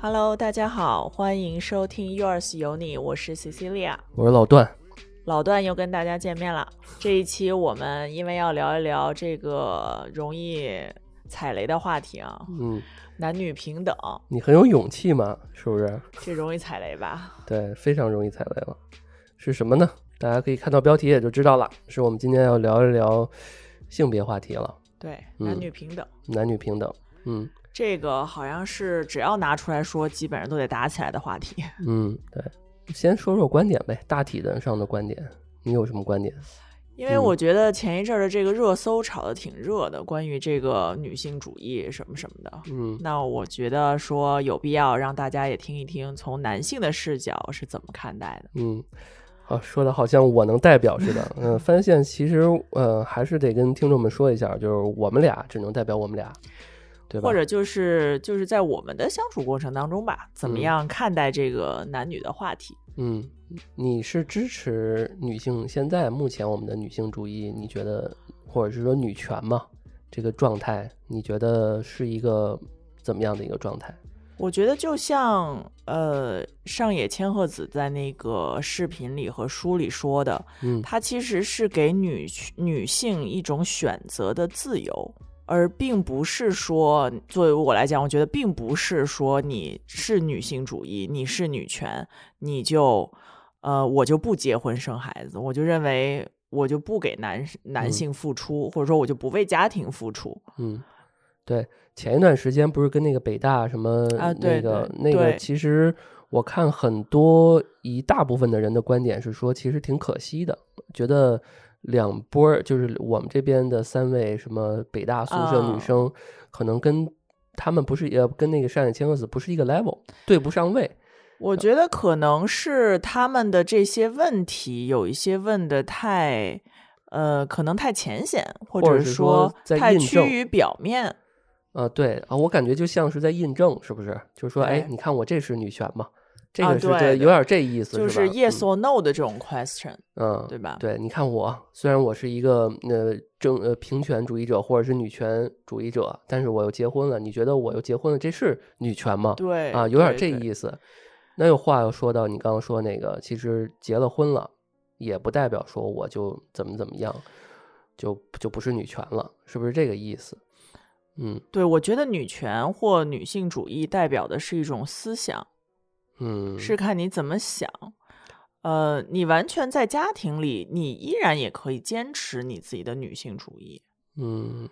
Hello，大家好，欢迎收听 Yours 有你，我是 Cecilia。我是老段，老段又跟大家见面了。这一期我们因为要聊一聊这个容易踩雷的话题啊，嗯，男女平等，你很有勇气嘛，是不是？这容易踩雷吧？对，非常容易踩雷了。是什么呢？大家可以看到标题也就知道了，是我们今天要聊一聊性别话题了，对，嗯男女平等，男女平等。嗯这个好像是只要拿出来说，基本上都得打起来的话题。嗯，对。先说说观点呗，大体的上的观点，你有什么观点？因为我觉得前一阵儿的这个热搜炒得挺热的，关于这个女性主义什么什么的。嗯那我觉得说有必要让大家也听一听，从男性的视角是怎么看待的。嗯，好，说的好像我能代表似的。嗯，翻线其实呃还是得跟听众们说一下，就是我们俩只能代表我们俩，对吧？或者就是就是在我们的相处过程当中吧，怎么嗯样看待这个男女的话题？嗯，你是支持女性现在目前我们的女性主义？你觉得，或者是说女权嘛？这个状态，你觉得是一个怎么样的一个状态？我觉得就像呃上野千鹤子在那个视频里和书里说的，嗯它其实是给女女性一种选择的自由，而并不是说，作为我来讲，我觉得并不是说你是女性主义，你是女权，你就呃我就不结婚生孩子，我就认为我就不给男男嗯性付出，或者说我就不为家庭付出。嗯，对，前一段时间不是跟那个北大什么啊对那个对那个，其实我看很多一大部分的人的观点是说，其实挺可惜的，觉得。两波儿就是我们这边的三位什么北大宿舍女啊生，可能跟他们不是呃跟那个上野千鹤子不是一个 level，对不上位。我觉得可能是他们的这些问题有一些问的太，呃，可能太浅显，或或者说太趋于表面。啊，对啊，我感觉就像是在印证，是不是？就是说，哎，你看我这是女权嘛，这啊个是对有点这意思，就是 yes or no 的这种 question，嗯，嗯对吧？对，你看我虽然我是一个呃正呃平权主义者或者是女权主义者，但是我又结婚了，你觉得我又结婚了，这是女权吗？对啊，有点这意思。那有话又说到你刚刚说那个，其实结了婚了，也不代表说我就怎么怎么样，就就不是女权了，是不是这个意思？嗯对，我觉得女权或女性主义代表的是一种思想，嗯，是看你怎么想。呃，你完全在家庭里，你依然也可以坚持你自己的女性主义。嗯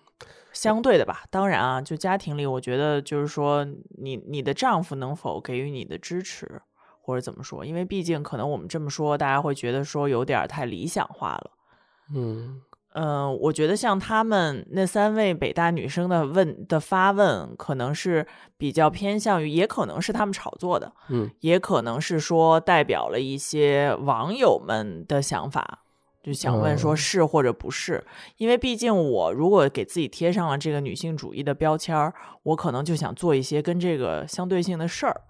相对的吧，当然啊，就家庭里，我觉得就是说你，你的丈夫能否给予你的支持，或者怎么说？因为毕竟可能我们这么说，大家会觉得说有点太理想化了。嗯嗯、我觉得像他们那三位北大女生的问的发问，可能是比较偏向于，也可能是他们炒作的，嗯也可能是说代表了一些网友们的想法，就想问说嗯是或者不是。因为毕竟我如果给自己贴上了这个女性主义的标签儿，我可能就想做一些跟这个相对性的事儿。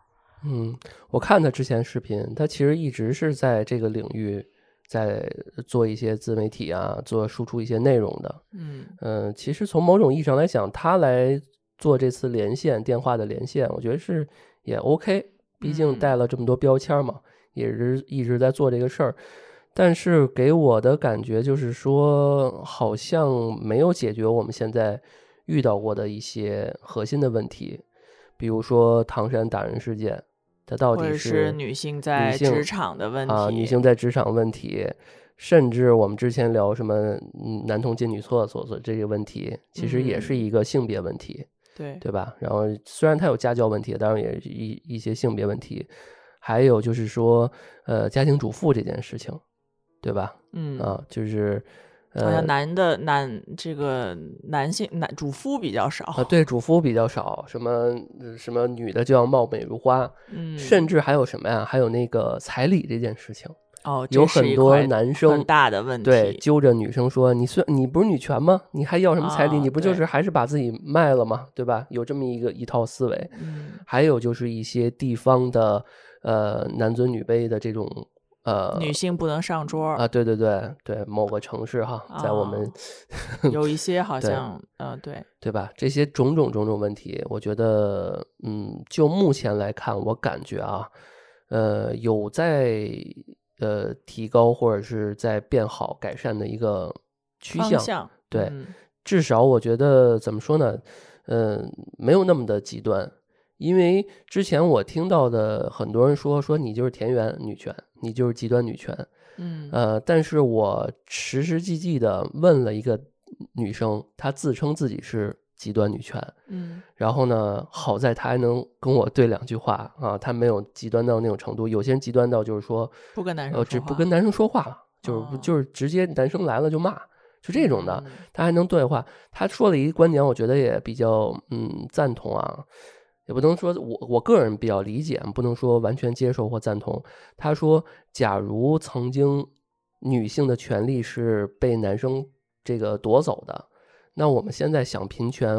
嗯，我看他之前视频，他其实一直是在这个领域在做一些自媒体啊，做输出一些内容的。嗯嗯，其实从某种意义上来讲，他来做这次连线电话的连线，我觉得是也 OK，毕竟嗯带了这么多标签儿嘛，也是一直在做这个事儿。但是给我的感觉就是说，好像没有解决我们现在遇到过的一些核心的问题，比如说唐山打人事件，它到底是女性在职场的问题，啊，女性在职场问题，甚至我们之前聊什么嗯男童进女厕所的这些问题，其实也是嗯一个性别问题，对对吧？然后虽然它有家教问题，当然也是一一些性别问题，还有就是说呃家庭主妇这件事情，对吧？嗯啊，就是好呃像男的男这个男性男主夫比较少，啊，对主夫比较少，什么呃什么女的就要貌美如花，嗯，甚至还有什么呀？还有那个彩礼这件事情，哦，有很多男生很大的问题，对，揪着女生说：“你虽你不是女权吗？你还要什么彩礼？啊你不就是还是把自己卖了吗？对吧？有这么一个一套思维。嗯还有就是一些地方的呃男尊女卑的这种呃女性不能上桌儿，啊，对对对对，某个城市哈，在我们、有一些好对像，呃，对，对吧？这些种种种种问题，我觉得，嗯，就目前来看，我感觉啊，呃，有在呃提高或者是在变好、改善的一个趋向。向，对嗯至少我觉得怎么说呢？嗯、没有那么的极端。因为之前我听到的很多人说说你就是田园女权，你就是极端女权，嗯呃，但是我实实际际的问了一个女生，她自称自己是极端女权，嗯然后呢，好在她还能跟我对两句话啊，她没有极端到那种程度。有些人极端到就是说，不跟男生呃，说话只不跟男生说话，就是就是直接男生来了就骂，就这种的，嗯她还能对话。她说了一个观点，我觉得也比较嗯赞同啊。也不能说我我个人比较理解，不能说完全接受或赞同。他说，假如曾经女性的权利是被男生这个夺走的，那我们现在想平权，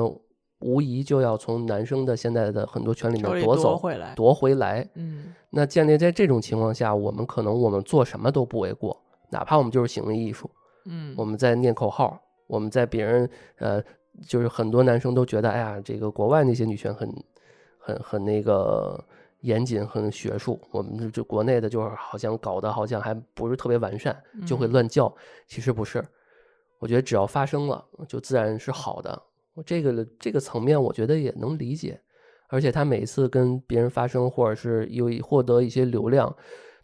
无疑就要从男生的现在的很多权利里面夺走、回来，夺回来。嗯那建立在这种情况下，我们可能我们做什么都不为过，哪怕我们就是行为艺术，嗯，我们在念口号，我们在别人呃，就是很多男生都觉得，哎呀，这个国外那些女权很很很那个严谨，很学术，我们就就国内的就是好像搞得好像还不是特别完善，就会嗯乱叫。其实不是，我觉得只要发生了，就自然是好的。我这个这个层面，我觉得也能理解。而且他每次跟别人发生，或者是有获得一些流量，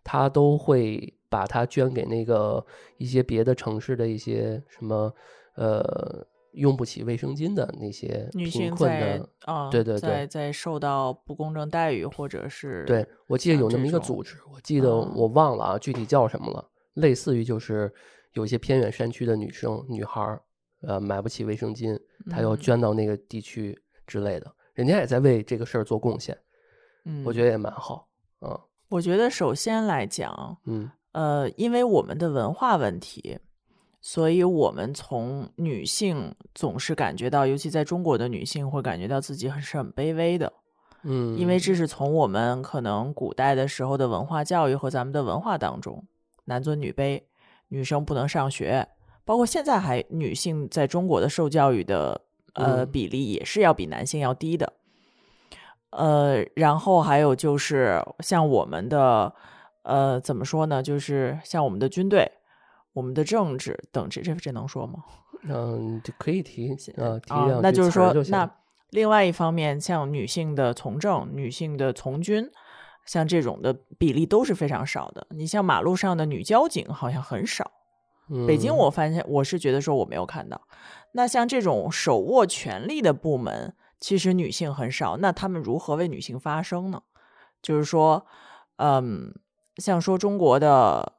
他都会把它捐给那个一些别的城市的一些什么呃用不起卫生巾的那些女贫性在困的。啊，对对对在在受到不公正待遇，或者是对，我记得有那么一个组织，我记得嗯我忘了啊，具体叫什么了。类似于就是有一些偏远山区的女生、女孩儿，呃，买不起卫生巾，她要嗯捐到那个地区之类的，人家也在为这个事儿做贡献，嗯，我觉得也蛮好。啊，我觉得首先来讲，嗯呃，因为我们的文化问题，所以我们从女性总是感觉到，尤其在中国的女性会感觉到自己很是很卑微的，嗯，因为这是从我们可能古代的时候的文化教育和咱们的文化当中，男尊女卑，女生不能上学，包括现在还女性在中国的受教育的呃嗯比例也是要比男性要低的。呃，然后还有就是像我们的呃怎么说呢？就是像我们的军队、我们的政治等这这这能说吗？嗯，就可以提啊，提那就是说那另外一方面，像女性的从政、女性的从军，像这种的比例都是非常少的。你像马路上的女交警好像很少，北京嗯我发现我是觉得说我没有看到。那像这种手握权力的部门，其实女性很少，那他们如何为女性发声呢？就是说，嗯，像说中国的，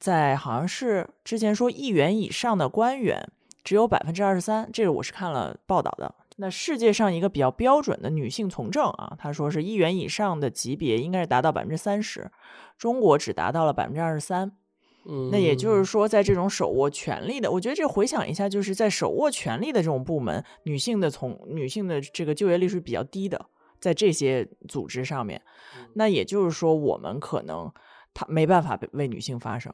在好像是之前说议员以上的官员只有百分之二十三，这个我是看了报道的。那世界上一个比较标准的女性从政啊，他说是议员以上的级别应该是达到百分之三十，中国只达到了百分之二十三。那也就是嗯说，在这种手握权力的，我觉得这回想一下，就是在手握权力的这种部门，女性的从女性的这个就业率是比较低的，在这些组织上面。那也就是说，我们可能他没办法为女性发声。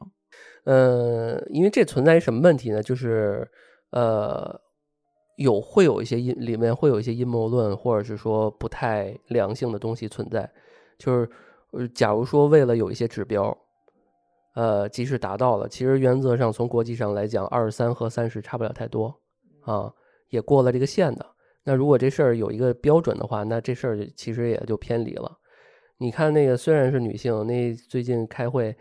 呃，因为这存在于什么问题呢？就是呃，有会有一些阴里面会有一些阴谋论，或者是说不太良性的东西存在。就是，假如说为了有一些指标，呃，即使达到了，其实原则上从国际上来讲，二十三和三十差不了太多啊，也过了这个线的。那如果这事儿有一个标准的话，那这事儿其实也就偏离了。你看那个虽然是女性，那最近开会，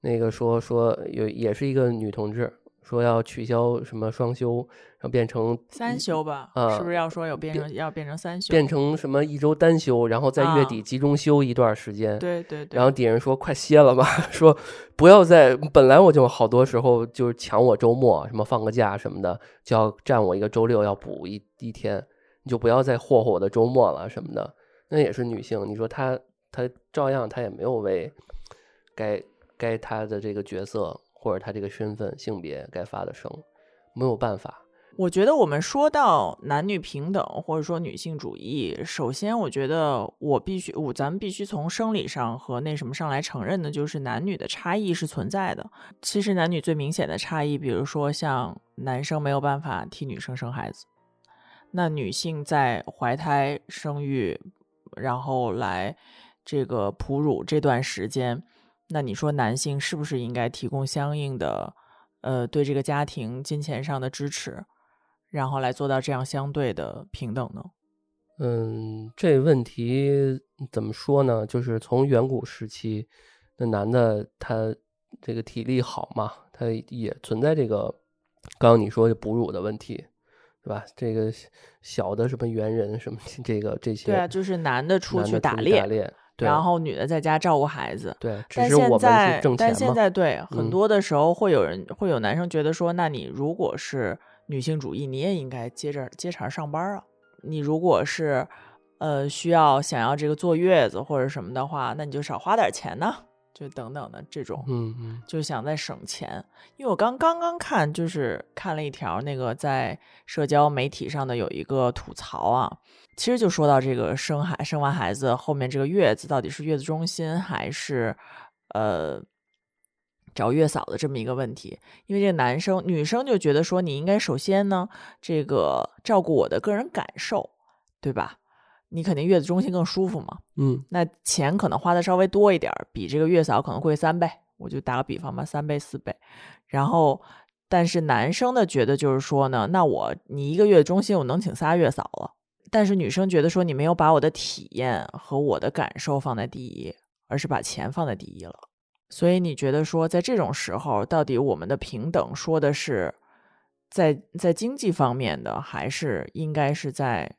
那个说说有也是一个女同志，说要取消什么双休，然后变成三休吧，啊是不是要说有变成要变成三休？变成什么一周单休，然后在月啊底集中休一段时间。对对对，然后底下人说快歇了吧，说不要再本来我就好多时候就是抢我周末，什么放个假什么的，就要占我一个周六要补一一天，你就不要再霍霍我的周末了什么的。那也是女性，你说她他照样他也没有为该该他的这个角色或者他这个身份性别该发的声，没有办法。我觉得我们说到男女平等或者说女性主义，首先我觉得我必须我咱们必须从生理上和那什么上来承认的，就是男女的差异是存在的。其实男女最明显的差异，比如说像男生没有办法替女生生孩子，那女性在怀胎生育，然后来这个哺乳这段时间，那你说男性是不是应该提供相应的呃对这个家庭金钱上的支持？然后来做到这样相对的平等呢？嗯，这问题怎么说呢？就是从远古时期，那男的他这个体力好嘛，他也存在这个刚刚你说的哺乳的问题，是吧？这个小的什么猿人什么这个这些，对啊，就是男的出去打去打猎，然后女的在家照顾孩子。对，只但是我们现在但现在对很嗯多的时候会有人会有男生觉得说，那你如果是女性主义，你也应该接着接茬上班啊。你如果是呃需要想要这个坐月子或者什么的话，那你就少花点钱呢，就等等的这种。嗯嗯就想在省钱，因为我刚刚刚看，就是看了一条那个在社交媒体上的有一个吐槽啊，其实就说到这个生孩生完孩子后面这个月子到底是月子中心还是呃找月嫂的这么一个问题，因为这个男生女生就觉得说你应该首先呢这个照顾我的个人感受，对吧？你肯定月子中心更舒服嘛，嗯那钱可能花的稍微多一点，比这个月嫂可能贵三倍，我就打个比方吧，三倍四倍。然后，但是男生的觉得就是说呢，那我你一个月中心我能请仨月嫂了，但是女生觉得说你没有把我的体验和我的感受放在第一，而是把钱放在第一了。所以你觉得说，在这种时候，到底我们的平等说的是在在经济方面的，还是应该是在？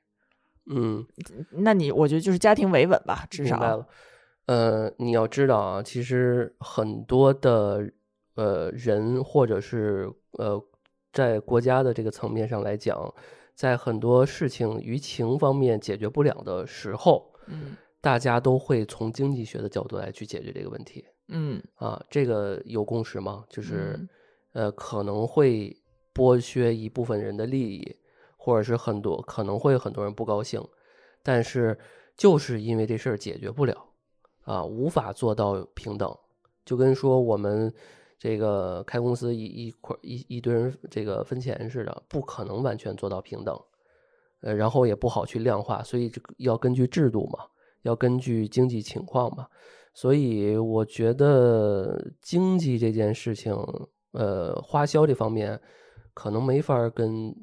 嗯，那你我觉得就是家庭维稳吧，至少明白了。呃，你要知道啊，其实很多的呃人，或者是呃，在国家的这个层面上来讲，在很多事情舆情方面解决不了的时候，嗯大家都会从经济学的角度来去解决这个问题嗯啊。这个有共识吗？就是、嗯呃，可能会剥削一部分人的利益，或者是很多可能会很多人不高兴，但是就是因为这事儿解决不了啊，无法做到平等，就跟说我们这个开公司一一块一一堆人这个分钱似的，不可能完全做到平等，呃，然后也不好去量化，所以这要根据制度嘛，要根据经济情况嘛，所以我觉得经济这件事情，呃，花销这方面可能没法跟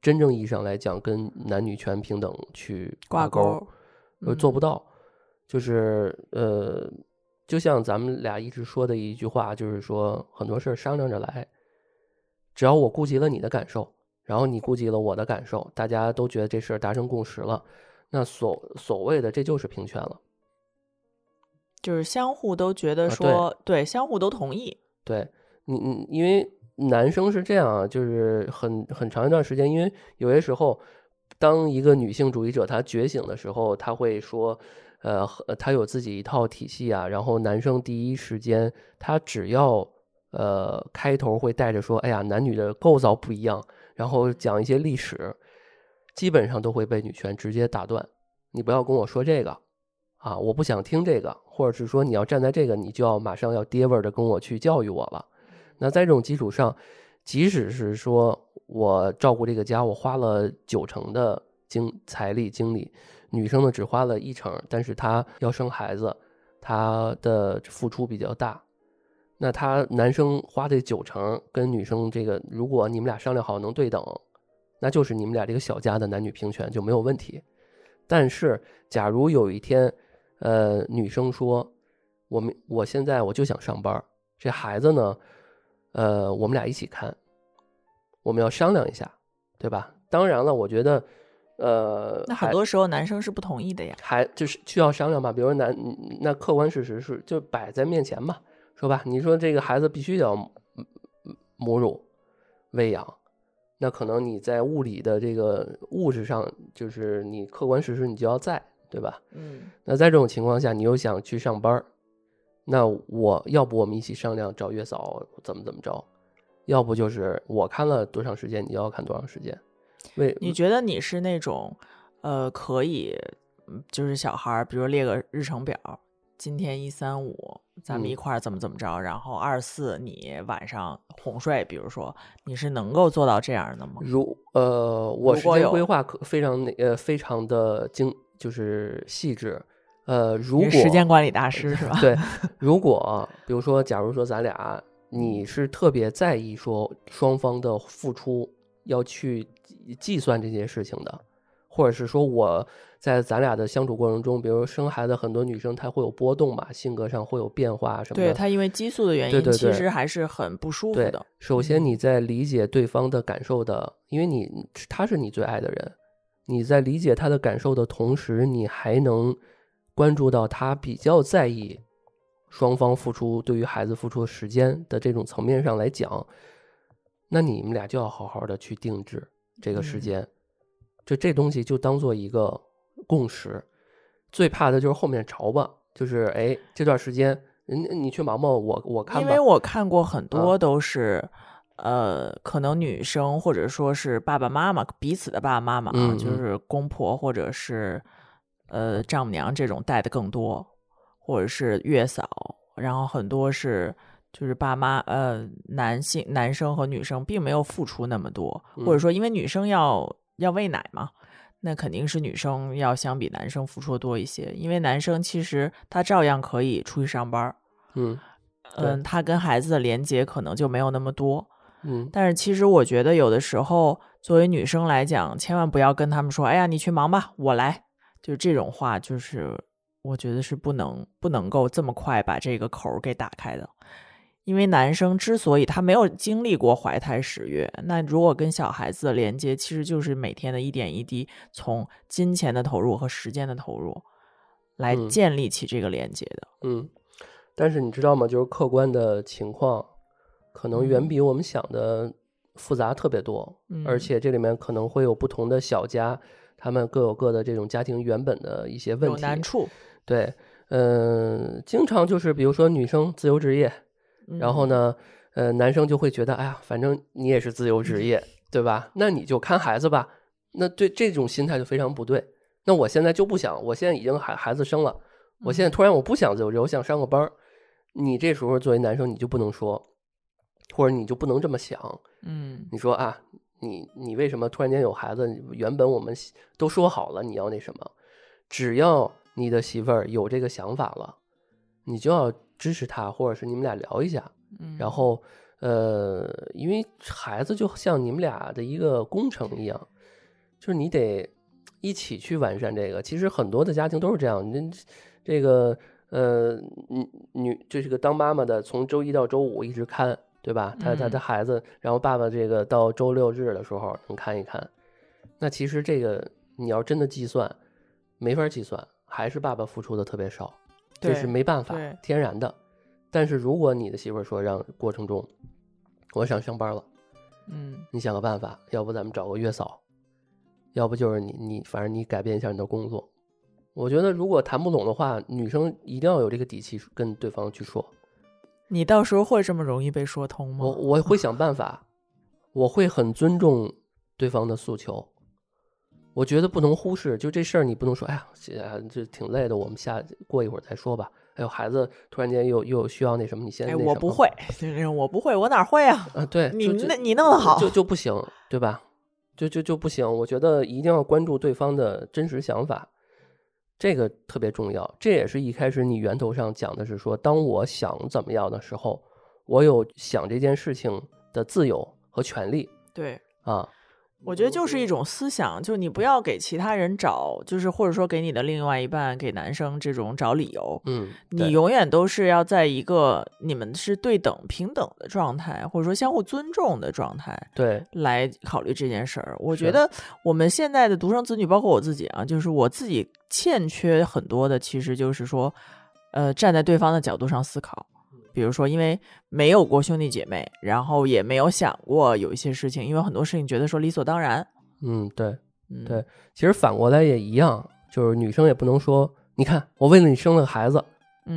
真正意义上来讲跟男女权平等去挂钩呃，做嗯不到。就是呃，就像咱们俩一直说的一句话，就是说很多事儿商量着来，只要我顾及了你的感受，然后你顾及了我的感受，大家都觉得这事儿达成共识了，那所所谓的这就是平权了。就是相互都觉得说，对，相互都同意，对你，你因为男生是这样啊，就是很很长一段时间，因为有些时候，当一个女性主义者她觉醒的时候，她会说，呃，和她有自己一套体系啊，然后男生第一时间他只要呃开头会带着说，哎呀，男女的构造不一样，然后讲一些历史，基本上都会被女权直接打断，你不要跟我说这个。啊，我不想听这个，或者是说你要站在这个，你就要马上要爹味儿的跟我去教育我了。那在这种基础上，即使是说我照顾这个家，我花了九成的精财力精力，女生呢只花了一成，但是她要生孩子，她的付出比较大。那他男生花这九成跟女生这个，如果你们俩商量好能对等，那就是你们俩这个小家的男女平权就没有问题。但是，假如有一天，呃，女生说，我们我现在我就想上班，这孩子呢，呃，我们俩一起看，我们要商量一下，对吧？当然了，我觉得，呃，那很多时候男生是不同意的呀。还就是需要商量吧。比如说男，那客观事实是就摆在面前嘛，说吧，你说这个孩子必须得要母母乳喂养，那可能你在物理的这个物质上，就是你客观事实你就要在，对吧？嗯那在这种情况下，你又想去上班儿，那我要不我们一起商量找月嫂怎么怎么着？要不就是我看了多长时间，你要看多长时间。为你觉得你是那种，呃，可以，嗯就是小孩儿，比如列个日程表，今天一三五咱们嗯一块儿怎么怎么着，然后二四你晚上哄睡，比如说你是能够做到这样的吗？如呃，我时间规划可非常那呃非常的精，就是细致。呃，如果时间管理大师是吧？对，如果比如说，假如说咱俩你是特别在意说双方的付出要去计计算这些事情的，或者是说我在咱俩的相处过程中，比如生孩子，很多女生她会有波动嘛，性格上会有变化什么的。对她因为激素的原因，对对对其实还是很不舒服的。，首先嗯你在理解对方的感受的，因为你他是你最爱的人，你在理解他的感受的同时，你还能关注到他比较在意双方付出对于孩子付出的时间的这种层面上来讲，那你们俩就要好好的去定制这个时嗯间，就这东西就当做一个共识。最怕的就是后面吵吧，就是哎这段时间，你你去忙忙，我我看吧。因为我看过很啊多都是，呃，可能女生或者说是爸爸妈妈彼此的爸爸妈妈啊，嗯嗯就是公婆或者是呃丈母娘这种带的更多，或者是月嫂，然后很多是就是爸妈呃男性男生和女生并没有付出那么多，或者嗯说因为女生要要喂奶嘛。那肯定是女生要相比男生付出的多一些，因为男生其实他照样可以出去上班，嗯嗯，他跟孩子的连接可能就没有那么多。嗯但是其实我觉得有的时候，作为女生来讲，千万不要跟他们说：“哎呀，你去忙吧，我来。”就这种话，就是我觉得是不能不能够这么快把这个口儿给打开的。因为男生之所以他没有经历过怀胎十月，那如果跟小孩子的连接，其实就是每天的一点一滴，从金钱的投入和时间的投入，来嗯建立起这个连接的。嗯，但是你知道吗？就是客观的情况，可能远嗯比我们想的复杂特别多，而嗯且这里面可能会有不同的小家，他们各有各的这种家庭原本的一些问题。难处，对，嗯、经常就是比如说女生自由职业，然后嗯？呢，呃，男生就会觉得，哎呀，反正你也是自由职业，对吧？那你就看孩子吧。那对这种心态就非常不对。那我现在就不想，我现在已经孩孩子生了，我现在嗯突然我不想自由职业，我想上个班儿。你这时候作为男生，你就不能说，或者你就不能这么想。嗯你说啊，你你为什么突然间有孩子？原本我们都说好了你要那什么，只要你的媳妇儿有这个想法了，你就要支持她，或者是你们俩聊一下。嗯，然后呃，因为孩子就像你们俩的一个工程一样，就是你得一起去完善这个。其实很多的家庭都是这样，你这个呃，女女这是个当妈妈的，从周一到周五一直看，对吧？他他嗯的孩子，然后爸爸这个到周六日的时候能看一看。那其实这个你要真的计算，没法计算，还是爸爸付出的特别少，这是没办法，天然的。但是如果你的媳妇儿说让过程中，我想上班了，嗯你想个办法，要不咱们找个月嫂，要不就是你你反正你改变一下你的工作。我觉得如果谈不拢的话，女生一定要有这个底气跟对方去说。你到时候会这么容易被说通吗？我我会想办法，我会很尊重对方的诉求。我觉得不能忽视，就这事儿你不能说，哎呀，这挺累的，我们下过一会儿再说吧。还有，孩子突然间又又需要那什么，你先我不会，就是我不会，我哪会啊？啊，对，你那你弄得好就就不行，对吧？就就就不行。我觉得一定要关注对方的真实想法，这个特别重要。这也是一开始你源头上讲的是说，当我想怎么样的时候，我有想这件事情的自由和权利对，啊。我觉得就是一种思想，就你不要给其他人找，就是或者说给你的另外一半，给男生这种找理由。嗯，你永远都是要在一个你们是对等平等的状态，或者说相互尊重的状态对，来考虑这件事儿。我觉得我们现在的独生子女，包括我自己啊，就是我自己欠缺很多的，其实就是说，呃，站在对方的角度上思考。比如说，因为没有过兄弟姐妹，然后也没有想过有一些事情，因为很多事情觉得说理所当然。嗯，对。嗯，对其实反过来也一样，就是女生也不能说，你看我为了你生了个孩子，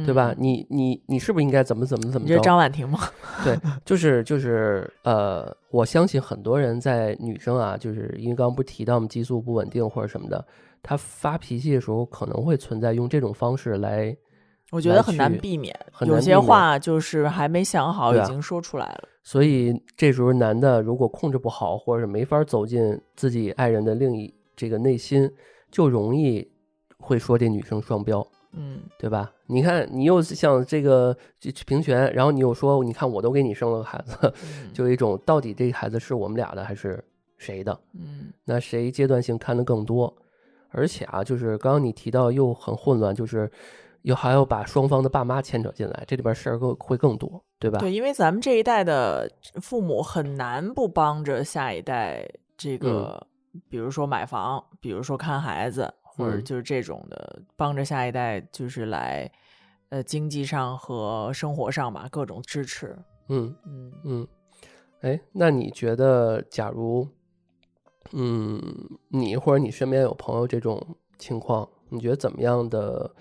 对吧？嗯？你你你是不是应该怎么怎么怎么着你这是？张婉婷吗？对，就是就是呃，我相信很多人在女生啊，就是因为刚刚不是提到我们激素不稳定或者什么的，她发脾气的时候可能会存在用这种方式，来我觉得很难去避免，有些很难避免话就是还没想好，已经说出来了。所以这时候男的如果控制不好，或者是没法走进自己爱人的另一这个内心，就容易会说这女生双标。嗯，对吧？你看，你又像这个这平权，然后你又说，你看我都给你生了个孩子，嗯 就一种到底这孩子是我们俩的还是谁的？嗯那谁阶段性看的更多？而且啊，就是刚刚你提到又很混乱，就是又还要把双方的爸妈牵扯进来，这里边事儿更会更多，对吧？对，因为咱们这一代的父母很难不帮着下一代这个，比如说买房，比如说看孩子，或者嗯就是这种的，帮着下一代就是来，呃，经济上和生活上吧，各种支持。嗯嗯嗯，哎，那你觉得，假如，嗯，你或者你身边有朋友这种情况，你觉得怎么样的，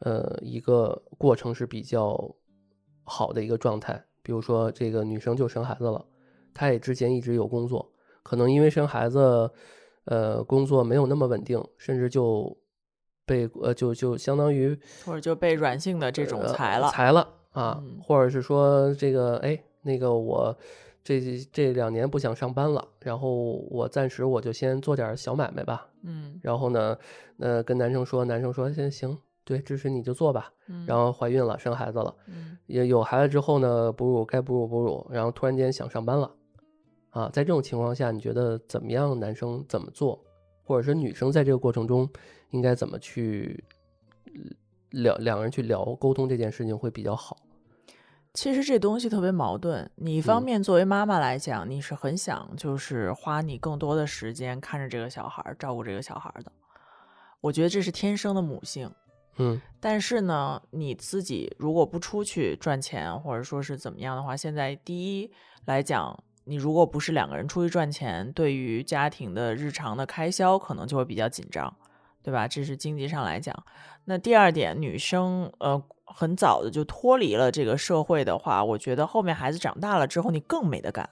呃，一个过程是比较好的一个状态？比如说，这个女生就生孩子了，她也之前一直有工作，可能因为生孩子，呃，工作没有那么稳定，甚至就被呃，就就相当于或者就被软性的这种呃裁了。裁了啊，嗯或者是说这个哎，那个我这这两年不想上班了，然后我暂时我就先做点小买卖吧。嗯然后呢，呃，跟男生说，男生说行行，对，支持你就做吧。嗯，然后怀孕了，生孩子了，嗯也有孩子之后呢，哺乳该哺乳哺乳，然后突然间想上班了，啊，在这种情况下，你觉得怎么样？男生怎么做，或者是女生在这个过程中应该怎么去呃聊两个人去聊沟通这件事情会比较好？其实这东西特别矛盾。你一方嗯面作为妈妈来讲，你是很想就是花你更多的时间看着这个小孩儿，照顾这个小孩儿的。我觉得这是天生的母性。嗯但是呢，你自己如果不出去赚钱，或者说是怎么样的话，现在第一来讲，你如果不是两个人出去赚钱，对于家庭的日常的开销可能就会比较紧张，对吧？这是经济上来讲。那第二点，女生呃很早的就脱离了这个社会的话，我觉得后面孩子长大了之后，你更没得干，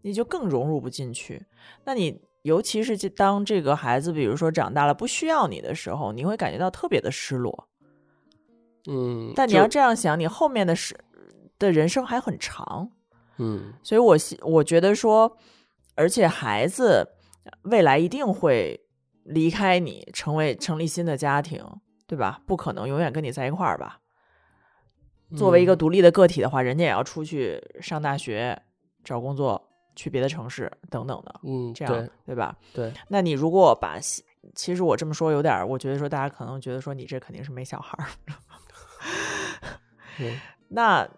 你就更融入不进去。那你尤其是这当这个孩子，比如说长大了不需要你的时候，你会感觉到特别的失落。嗯，但你要这样想，你后面的是的人生还很长，嗯所以我希我觉得说，而且孩子未来一定会离开你，成为成立新的家庭，对吧？不可能永远跟你在一块儿吧。作为一个嗯独立的个体的话，人家也要出去上大学、找工作、去别的城市等等的，嗯这样对对吧？对那你如果把，其实我这么说有点儿，我觉得说大家可能觉得说你这肯定是没小孩儿，嗯 那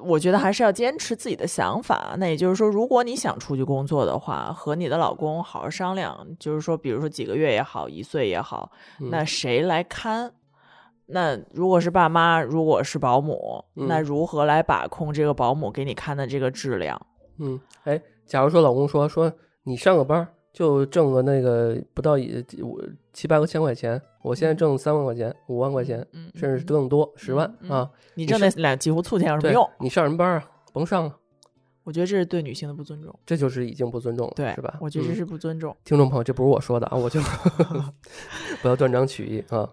我觉得还是要坚持自己的想法。那也就是说，如果你想出去工作的话，和你的老公好好商量，就是说，比如说几个月也好，一岁也好，嗯那谁来看？那如果是爸妈，如果是保姆，那嗯如何来把控这个保姆给你看的这个质量？嗯，哎，假如说老公说说你上个班就挣个那个不到一五七八个千块钱，我现在挣三万块钱、五万块钱，嗯，甚至嗯更多，十万嗯啊，你挣那两几乎醋钱有什么用？你上什么班啊？甭上了，我觉得这是对女性的不尊重。这就是已经不尊重了，对，是吧？嗯我觉得这是不尊重。听众朋友，这不是我说的啊，我就 不要断章取义啊。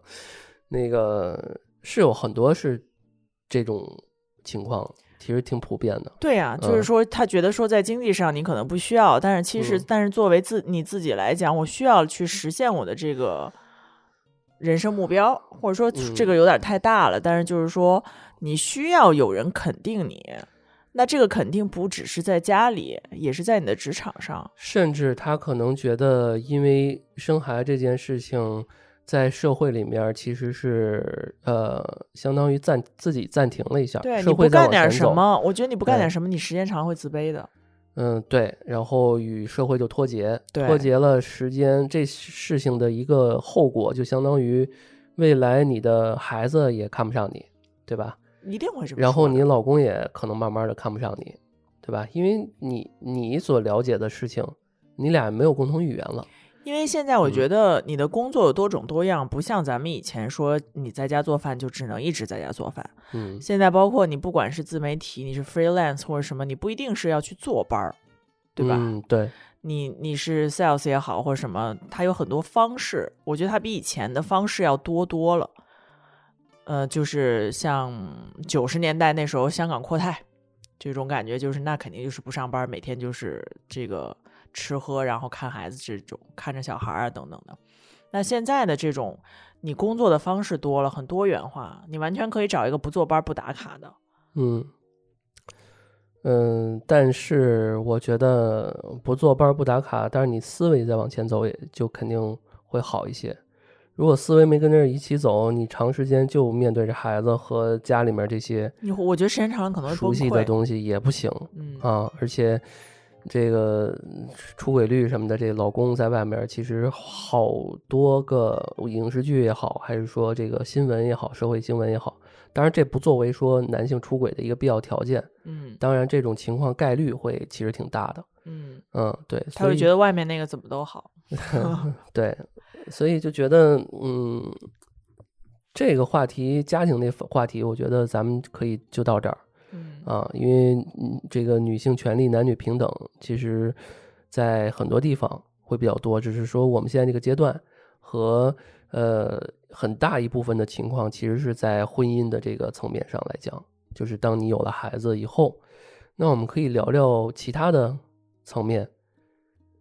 那个是有很多是这种情况，其实挺普遍的。对呀、就是嗯说，他觉得说在经济上你可能不需要，但是其实，嗯但是作为自你自己来讲，我需要去实现我的这个人生目标，或者说这嗯个有点太大了，但是就是说，你需要有人肯定你。那这个肯定不只是在家里，也是在你的职场上。甚至他可能觉得，因为生孩子这件事情，在社会里面其实是呃，相当于暂自己暂停了一下，对，你社会在不干点。什么，我觉得你不干点什么，你时间长了会自卑的。嗯，对，然后与社会就脱节，对脱节了时间，这事情的一个后果就相当于未来你的孩子也看不上你，对吧？一定会这么。然后你老公也可能慢慢的看不上你，对吧？因为你你所了解的事情，你俩没有共同语言了。因为现在我嗯觉得你的工作有多种多样，不像咱们以前说你在家做饭就只能一直在家做饭。嗯现在包括你不管是自媒体，你是 freelance 或者什么，你不一定是要去坐班儿，对吧？嗯，对，你你是 sales 也好或者什么，它有很多方式，我觉得它比以前的方式要多多了。呃，就是像九十年代那时候香港阔太这种感觉，就是那肯定就是不上班，每天就是这个吃喝，然后看孩子这种，看着小孩啊等等的。那现在的这种，你工作的方式多了，很多元化，你完全可以找一个不坐班不打卡的。嗯嗯，但是我觉得不坐班不打卡，但是你思维再往前走，也就肯定会好一些。如果思维没跟着一起走，你长时间就面对着孩子和家里面这些你我觉得时间长了可能熟悉的。东西也不行嗯啊，而且这个出轨率什么的，这老公在外面其实好多个影视剧也好，还是说这个新闻也好，社会新闻也好，当然这不作为说男性出轨的一个必要条件。嗯当然，这种情况概率会其实挺大的。嗯，嗯，对，他会觉得外面那个怎么都好。对，所以就觉得，嗯，这个话题，家庭那话题，我觉得咱们可以就到这儿嗯啊，因为嗯这个女性权利、男女平等，其实在很多地方会比较多，只是说我们现在这个阶段和呃很大一部分的情况，其实是在婚姻的这个层面上来讲，就是当你有了孩子以后，那我们可以聊聊其他的层面，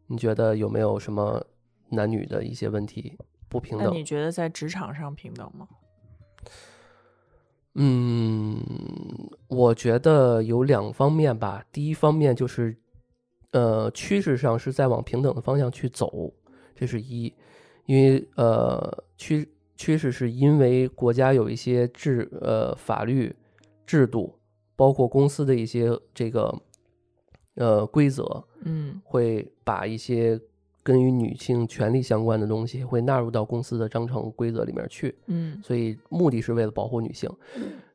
你觉得有没有什么男女的一些问题不平等？那你觉得在职场上平等吗？嗯，我觉得有两方面吧。第一方面就是，呃，趋势上是在往平等的方向去走，这是一。因为呃，趋趋势是因为国家有一些制呃法律制度，包括公司的一些这个呃规则，嗯会把一些跟与女性权利相关的东西会纳入到公司的章程规则里面去。嗯所以目的是为了保护女性。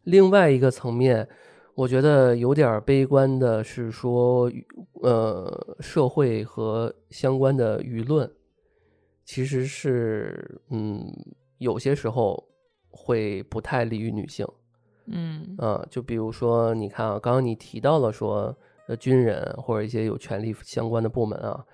另外一个层面，我觉得有点儿悲观的是说，呃，社会和相关的舆论其实是，嗯，有些时候会不太利于女性。嗯啊，就比如说，你看啊，刚刚你提到了说，呃，军人或者一些有权力相关的部门啊，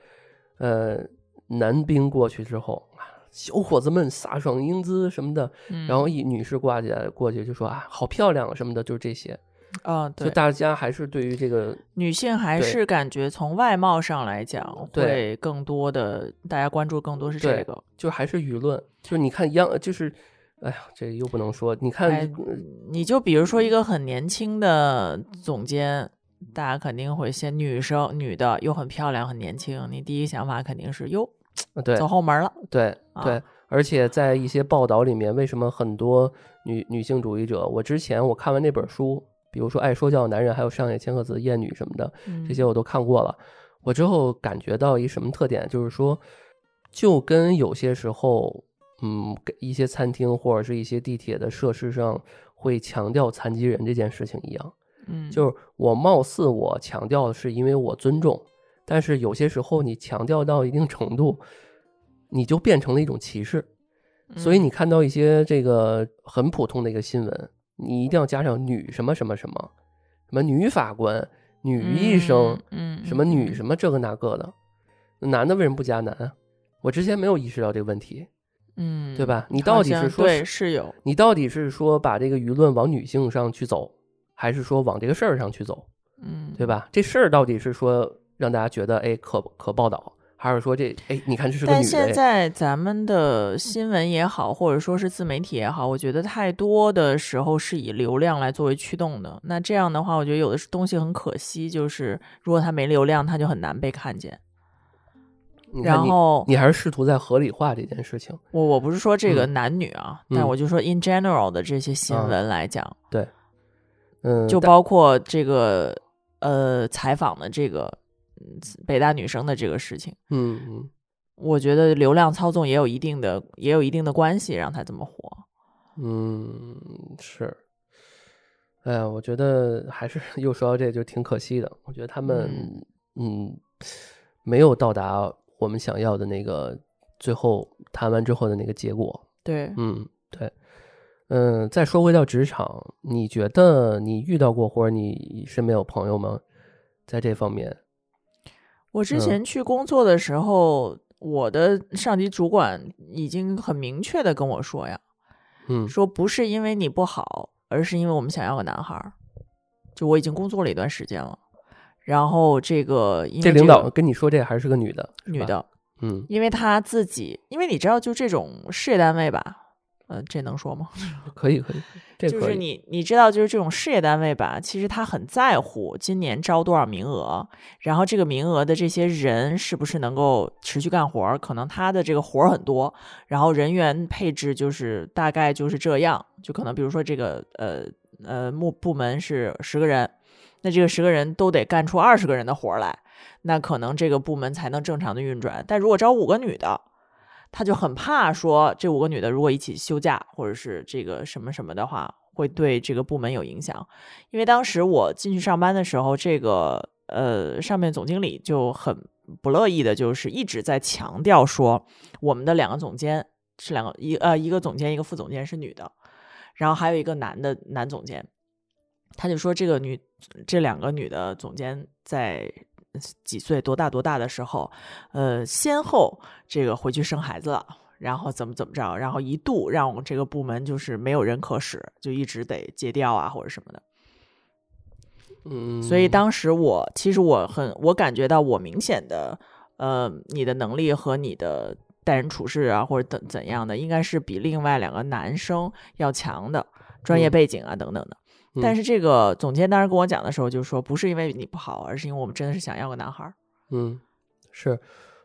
呃，男兵过去之后啊，小伙子们飒爽英姿什么的，嗯，然后一女士挂起来过去就说啊，好漂亮什么的，就是这些。啊，就对，大家还是对于这个，女性还是感觉从外貌上来讲，对会更多的大家关注更多是这个。就还是舆论，就是你看央，就是，哎呀，这又不能说，你看，你就比如说一个很年轻的总监，大家肯定会先女生女的又很漂亮很年轻，你第一想法肯定是哟对走后门了。对啊对，而且在一些报道里面，为什么很多女女性主义者，我之前我看完那本书，比如说《爱说教的男人》，还有上野千鹤子《厌女》什么的，嗯这些我都看过了。我之后感觉到一什么特点，就是说，就跟有些时候，嗯，给一些餐厅或者是一些地铁的设施上会强调残疾人这件事情一样。嗯，就是我貌似我强调的是因为我尊重，但是有些时候你强调到一定程度，你就变成了一种歧视。所以嗯你看到一些这个很普通的一个新闻，你一定要加上女什么什么什么，什么女法官、女医生，嗯，嗯什么女什么，这个那个的，男的为什么不加男啊？我之前没有意识到这个问题，嗯，对吧？你到底是说对是有，你到底是说把这个舆论往女性上去走，还是说往这个事儿上去走？嗯，对吧？这事儿到底是说让大家觉得哎可可报道，还是说这哎你看这是个女的但现哎？在咱们的新闻也好，或者说是自媒体也好，我觉得太多的时候是以流量来作为驱动的。那这样的话，我觉得有的是东西很可惜，就是如果它没流量，它就很难被看见。你看你然后你还是试图在合理化这件事情。我我不是说这个嗯男女啊，嗯但我就说 in general 的这些新啊闻来讲，嗯，就包括这个呃采访的这个嗯北大女生的这个事情。嗯嗯我觉得流量操纵也有一定的也有一定的关系，让他这么火。嗯是。哎呀，我觉得还是 又说到这就挺可惜的。我觉得他们嗯没有到达我们想要的那个最后谈完之后的那个结果。对，嗯，对，嗯，再说回到职场，你觉得你遇到过或者你身边有朋友吗？在这方面，我之嗯前去工作的时候，我的上级主管已经很明确的跟我说呀，嗯说不是因为你不好，而是因为我们想要个男孩儿。就我已经工作了一段时间了，然后这个因为个这领导跟你说这还是个女的，女的，嗯，因为她自己，因为你知道，就这种事业单位吧，呃，这能说吗？可 以可以，就是你，你知道，就是这种事业单位吧，其实他很在乎今年招多少名额，然后这个名额的这些人是不是能够持续干活儿，可能他的这个活儿很多，然后人员配置就是大概就是这样，就可能比如说这个呃呃目部门是十个人，那这个十个人都得干出二十个人的活儿来，那可能这个部门才能正常的运转。但如果招五个女的，他就很怕说这五个女的如果一起休假或者是这个什么什么的话，会对这个部门有影响。因为当时我进去上班的时候，这个呃上面总经理就很不乐意的，就是一直在强调说我们的两个总监是两个一呃一个总监一个副总监是女的，然后还有一个男的男总监，他就说这个女这两个女的总监在几岁多大多大的时候，呃，先后这个回去生孩子了，然后怎么怎么着，然后一度让我这个部门就是没有人可使，就一直得借调啊或者什么的。嗯，所以当时我其实我很我感觉到我明显的呃你的能力和你的待人处事啊或者怎怎样的，应该是比另外两个男生要强的专业嗯背景啊等等的。但嗯是这个总监当时跟我讲的时候，就说不是因为你不好，而是因为我们真的是想要个男孩儿。嗯，是，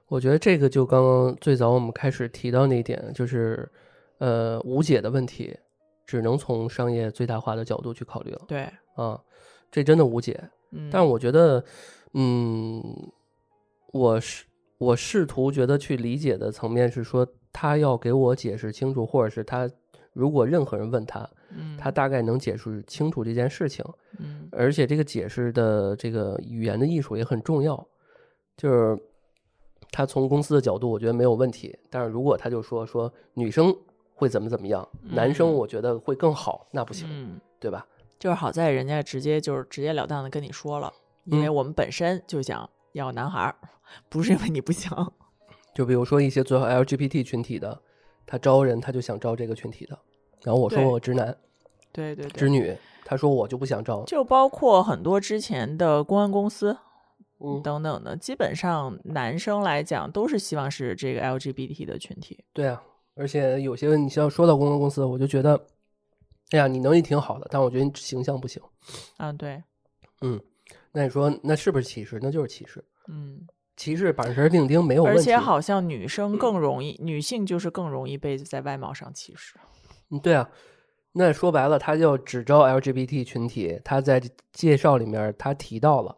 我觉得这个就刚刚最早我们开始提到那一点，就是呃无解的问题，只能从商业最大化的角度去考虑了对，啊，这真的无解。嗯，但我觉得，嗯，我是我试图觉得去理解的层面是说，他要给我解释清楚，或者是他如果任何人问他，嗯他大概能解释清楚这件事情。嗯而且这个解释的这个语言的艺术也很重要，就是他从公司的角度，我觉得没有问题。但是如果他就说说女生会怎么怎么样，男生嗯我觉得会更好，那不行，嗯，对吧？就是好在人家直接就是直截了当的跟你说了，因为嗯我们本身就想要男孩儿，不是因为你不想。就比如说一些做 LGBT 群体的，他招人他就想招这个群体的，然后我说我直男对对对，直女，他说我就不想招，就包括很多之前的公安公司嗯，等等的，基本上男生来讲都是希望是这个 LGBT 的群体。对啊，而且有些你像说到公关公司，我就觉得，哎呀，你能力挺好的，但我觉得你形象不行。啊，对，嗯，那你说那是不是歧视？那就是歧视，嗯，歧视板神钉钉没有问题。而且好像女生更容易，女性就是更容易被在外貌上歧视。嗯，对啊。那说白了，他就只招 LGBT 群体，他在介绍里面他提到了，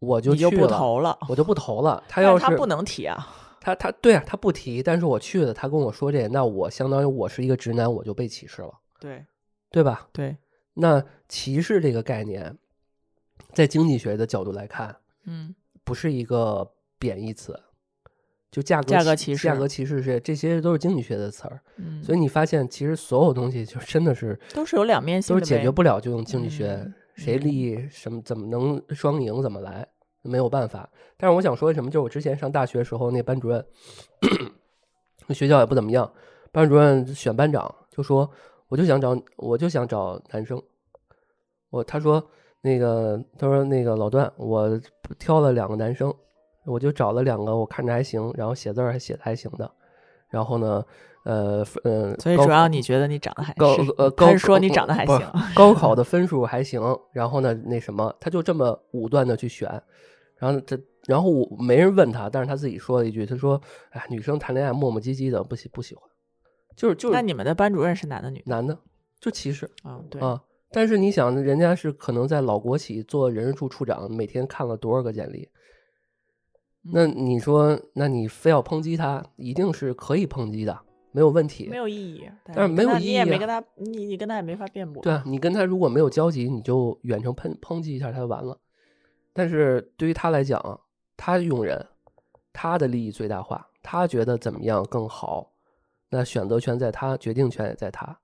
我就就不去了，投了，我就不投了。他要是是他不能提啊。他他对啊，他不提，但是我去了，他跟我说这，那我相当于我是一个直男，我就被歧视了，对对吧？对，那歧视这个概念，在经济学的角度来看，嗯，不是一个贬义词，就价格价格歧歧视价格歧视是这些都是经济学的词儿，嗯，所以你发现其实所有东西就真的是都是有两面性都是解决不了，就用经济学，嗯。谁利益什么怎么能双赢怎么来，没有办法。但是我想说什么，就是我之前上大学时候那班主任，学校也不怎么样，班主任选班长就说，我就想找我就想找男生，我他说那个他说那个老段，我挑了两个男生，我就找了两个我看着还行，然后写字儿还写的还行的，然后呢，呃嗯，所以主要你觉得你长得还高是呃高说你长得还行，高考 的分数还行，然后呢，那什么，他就这么武断的去选，然后他，然后我没人问他，但是他自己说了一句，他说：“哎，女生谈恋爱磨磨唧唧的，不喜不喜欢，就是就是那你们的班主任是男的女的？男的就歧视啊，对，啊。但是你想，人家是可能在老国企做人事处处长，每天看了多少个简历？那嗯你说，那你非要抨击他，一定是可以抨击的，没有问题。没有意义，但是没有意义啊也没跟他，你你跟他也没法辩驳。对啊，你跟他如果没有交集，你就远程抨抨击一下他就完了。但是对于他来讲，他用人，他的利益最大化，他觉得怎么样更好，那选择权在他，决定权也在他。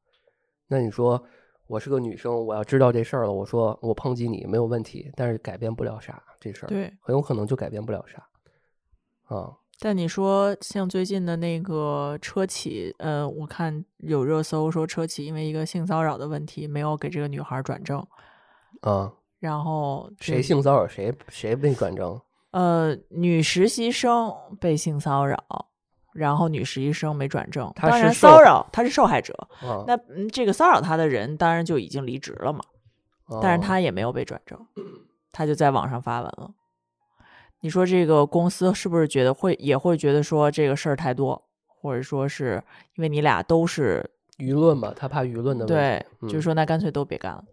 那你说我是个女生，我要知道这事儿了，我说我抨击你没有问题，但是改变不了啥，这事儿对。很有可能就改变不了啥啊。但你说像最近的那个车企，呃，我看有热搜说车企因为一个性骚扰的问题，没有给这个女孩转正，啊，然后谁性骚扰谁谁被转正呃，女实习生被性骚扰，然后女实习生没转正。当然，她是骚扰她是受害者，啊？那嗯这个骚扰她的人当然就已经离职了嘛，但是哦她也没有被转正，她就在网上发文了。你说这个公司是不是觉得会也会觉得说这个事儿太多，或者说是因为你俩都是舆论嘛，他怕舆论的问题。对，嗯就说那干脆都别干了。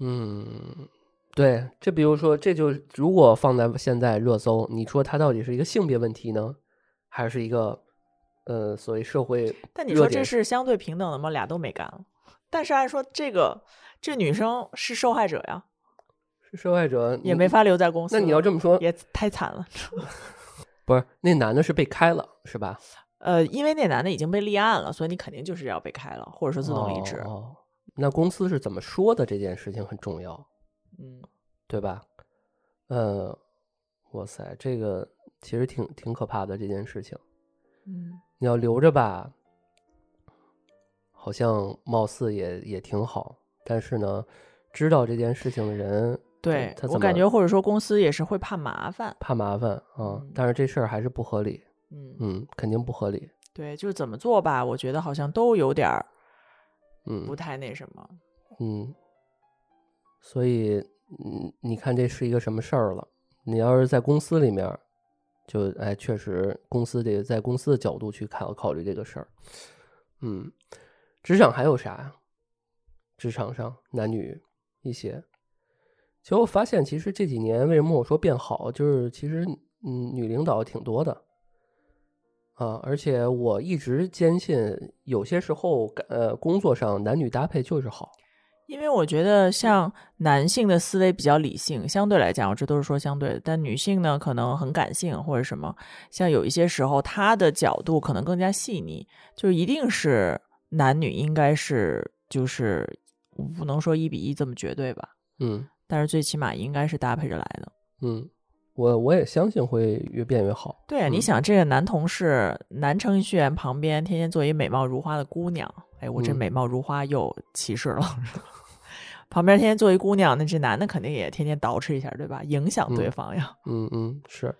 嗯，对，这比如说，这就如果放在现在热搜，你说它到底是一个性别问题呢，还是一个呃所谓社会？但你说这是相对平等的吗？俩都没干了。但是按说这个这女生是受害者呀，是受害者也没法留在公司。那你要这么说，也太惨了。不是那男的是被开了是吧？呃，因为那男的已经被立案了，所以你肯定就是要被开了，或者说自动离职。哦哦那公司是怎么说的？这件事情很重要，嗯，对吧？呃，哇塞，这个其实挺挺可怕的这件事情。嗯，你要留着吧，好像貌似也也挺好，但是呢，知道这件事情的人，对我感觉，或者说公司也是会怕麻烦。怕麻烦啊、嗯但是这事儿还是不合理，嗯，嗯，肯定不合理，对，就是怎么做吧，我觉得好像都有点儿嗯不太那什么。嗯，所以嗯，你看这是一个什么事儿了？你要是在公司里面，就哎，确实公司得在公司的角度去考考虑这个事儿，嗯，职场还有啥呀？职场上男女一些，其实我发现，其实这几年为什么我说变好，就是其实嗯，女领导挺多的。啊，而且我一直坚信，有些时候，呃，工作上男女搭配就是好。因为我觉得像男性的思维比较理性，相对来讲，我这都是说相对的，但女性呢可能很感性或者什么，像有一些时候她的角度可能更加细腻，就一定是男女应该是就是不能说一比一这么绝对吧，嗯但是最起码应该是搭配着来的。嗯，我我也相信会越变越好。对啊，你嗯想这个男同事，男程序员旁边天天做一美貌如花的姑娘，哎，我这嗯美貌如花又歧视了。旁边天天做一姑娘，那这男的肯定也天天捯饬一下，对吧？影响对嗯方呀。嗯嗯，是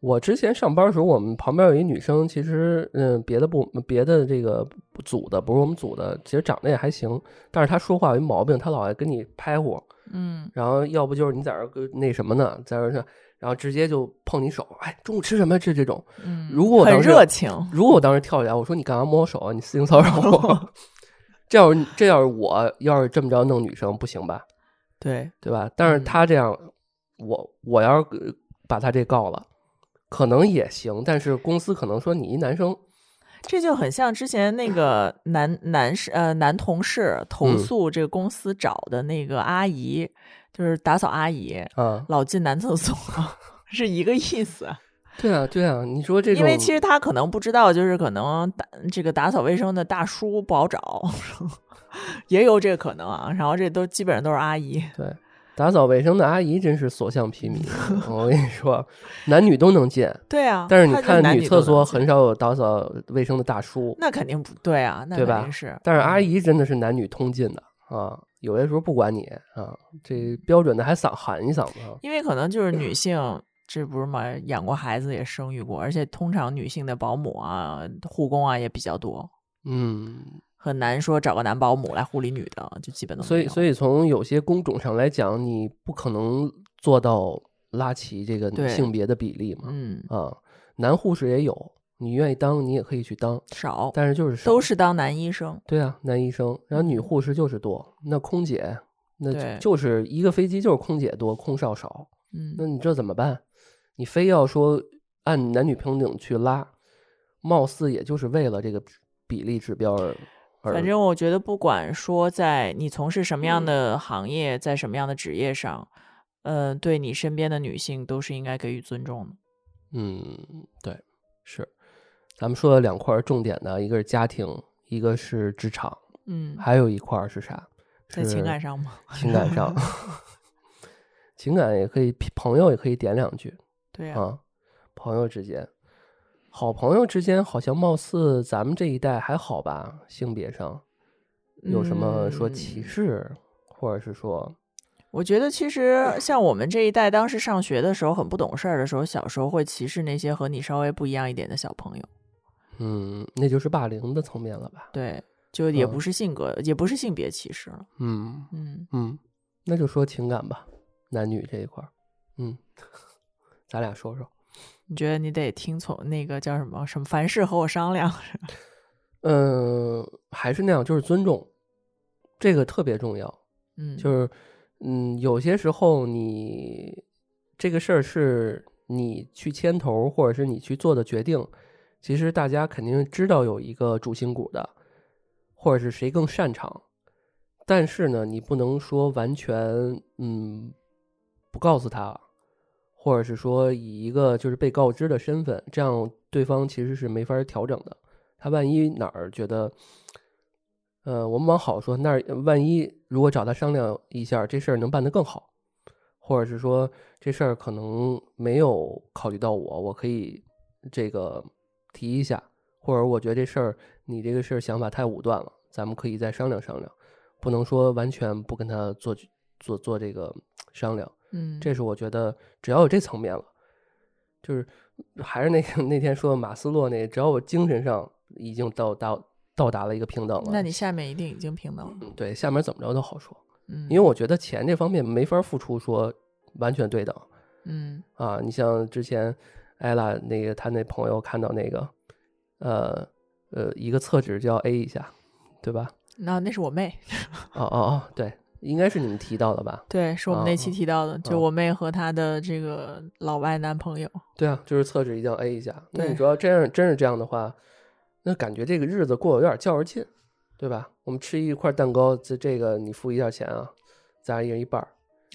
我之前上班的时候，我们旁边有一女生，其实嗯，别的部别的这个组的不是我们组的，其实长得也还行，但是她说话有一毛病，她老爱跟你拍呼，嗯，然后要不就是你在这儿跟那什么呢，在这儿呢，然后直接就碰你手，哎，中午吃什么？这这种。嗯如果我很当时热情，如果我当时跳起来，我说你干嘛摸我手啊？你私性骚扰我？这要是这要是我要是这么着弄女生不行吧？对，对吧？但是嗯他这样，我我要是呃把他这告了，可能也行，但是公司可能说你一男生，这就很像之前那个男男士呃男同事投嗯诉这个公司找的那个阿姨，就是打扫阿姨，啊，老进男厕所，是一个意思。对啊，对啊，你说这种，因为其实他可能不知道，就是可能打这个打扫卫生的大叔不好找，也有这个可能啊。然后这都基本上都是阿姨，对打扫卫生的阿姨真是所向披靡，我跟你说，男女都能进，对啊。但是你看女厕所很少有打扫卫生的大叔，那肯定不对啊，那对吧肯定是。但是阿嗯姨真的是男女通进的啊，有些时候不管你啊，这标准的还嗓喊一嗓子啊，因为可能就是女性，这不是嘛，养过孩子也生育过，而且通常女性的保姆啊、护工啊也比较多，嗯，很难说找个男保姆来护理女的，就基本都所以，所以以从有些工种上来讲，你不可能做到拉齐这个性别的比例嘛。嗯啊，男护士也有，你愿意当，你也可以去当，少但是就是少都是当男医生，对啊，男医生，然后女嗯护士就是多，那空姐那就就是一个飞机就是空姐多，空少少，嗯那你这怎么办？你非要说按男女平等去拉，貌似也就是为了这个比例指标而而反正我觉得，不管说在你从事什么嗯样的行业，在什么样的职业上，呃，对你身边的女性都是应该给予尊重的。嗯，对，是，咱们说了两块儿重点的，一个是家庭，一个是职场，嗯，还有一块儿是啥？在情感上吗？情感上，情感也可以，朋友也可以点两句对呀、啊。朋友之间，好朋友之间，好像貌似咱们这一代还好吧？性别上有什么说歧嗯视，或者是说，我觉得其实像我们这一代，当时上学的时候很不懂事儿的时候，小时候会歧视那些和你稍微不一样一点的小朋友。嗯，那就是霸凌的层面了吧？对，就也嗯不是性格，也不是性别歧视了。嗯嗯，嗯，那就说情感吧，男女这一块儿，嗯，咱俩说说。你觉得你得听从那个叫什么什么，凡事和我商量。是吧嗯，还是那样，就是尊重，这个特别重要。嗯，就是，嗯，有些时候你这个事儿是你去牵头，或者是你去做的决定，其实大家肯定知道有一个主心骨的，或者是谁更擅长，但是呢，你不能说完全嗯不告诉他，或者是说以一个就是被告知的身份，这样对方其实是没法调整的。他万一哪儿觉得，呃，我们往好说，那万一如果找他商量一下，这事儿能办得更好，或者是说这事儿可能没有考虑到我，我可以这个提一下，或者我觉得这事儿你这个事儿想法太武断了，咱们可以再商量商量，不能说完全不跟他做做做这个商量。嗯，这是我觉得只要有这层面了，就是还是那个那天说马斯洛那，只要我精神上已经到到到达了一个平等了，那你下面一定已经平等了。嗯对下面怎么着都好说，嗯，因为我觉得钱这方面没法付出说完全对等嗯啊。你像之前艾拉那个他那朋友看到那个呃呃一个厕纸就要 A 一下，对吧？那那是我妹，哦哦哦，对，应该是你们提到的吧？对，是我们那期啊提到的，就啊我妹和她的这个老外男朋友。对啊，就是厕纸一定要 A 一下。那你对主要真是真是这样的话，那感觉这个日子过得有点较着劲，对吧？我们吃一块蛋糕，这这个你付一下钱啊，咱俩一人一半儿。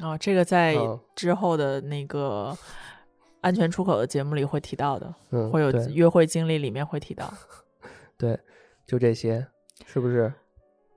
啊，这个在嗯之后的那个 安全出口的节目里会提到的，嗯，会有约会经历里面会提到。对，就这些，是不是？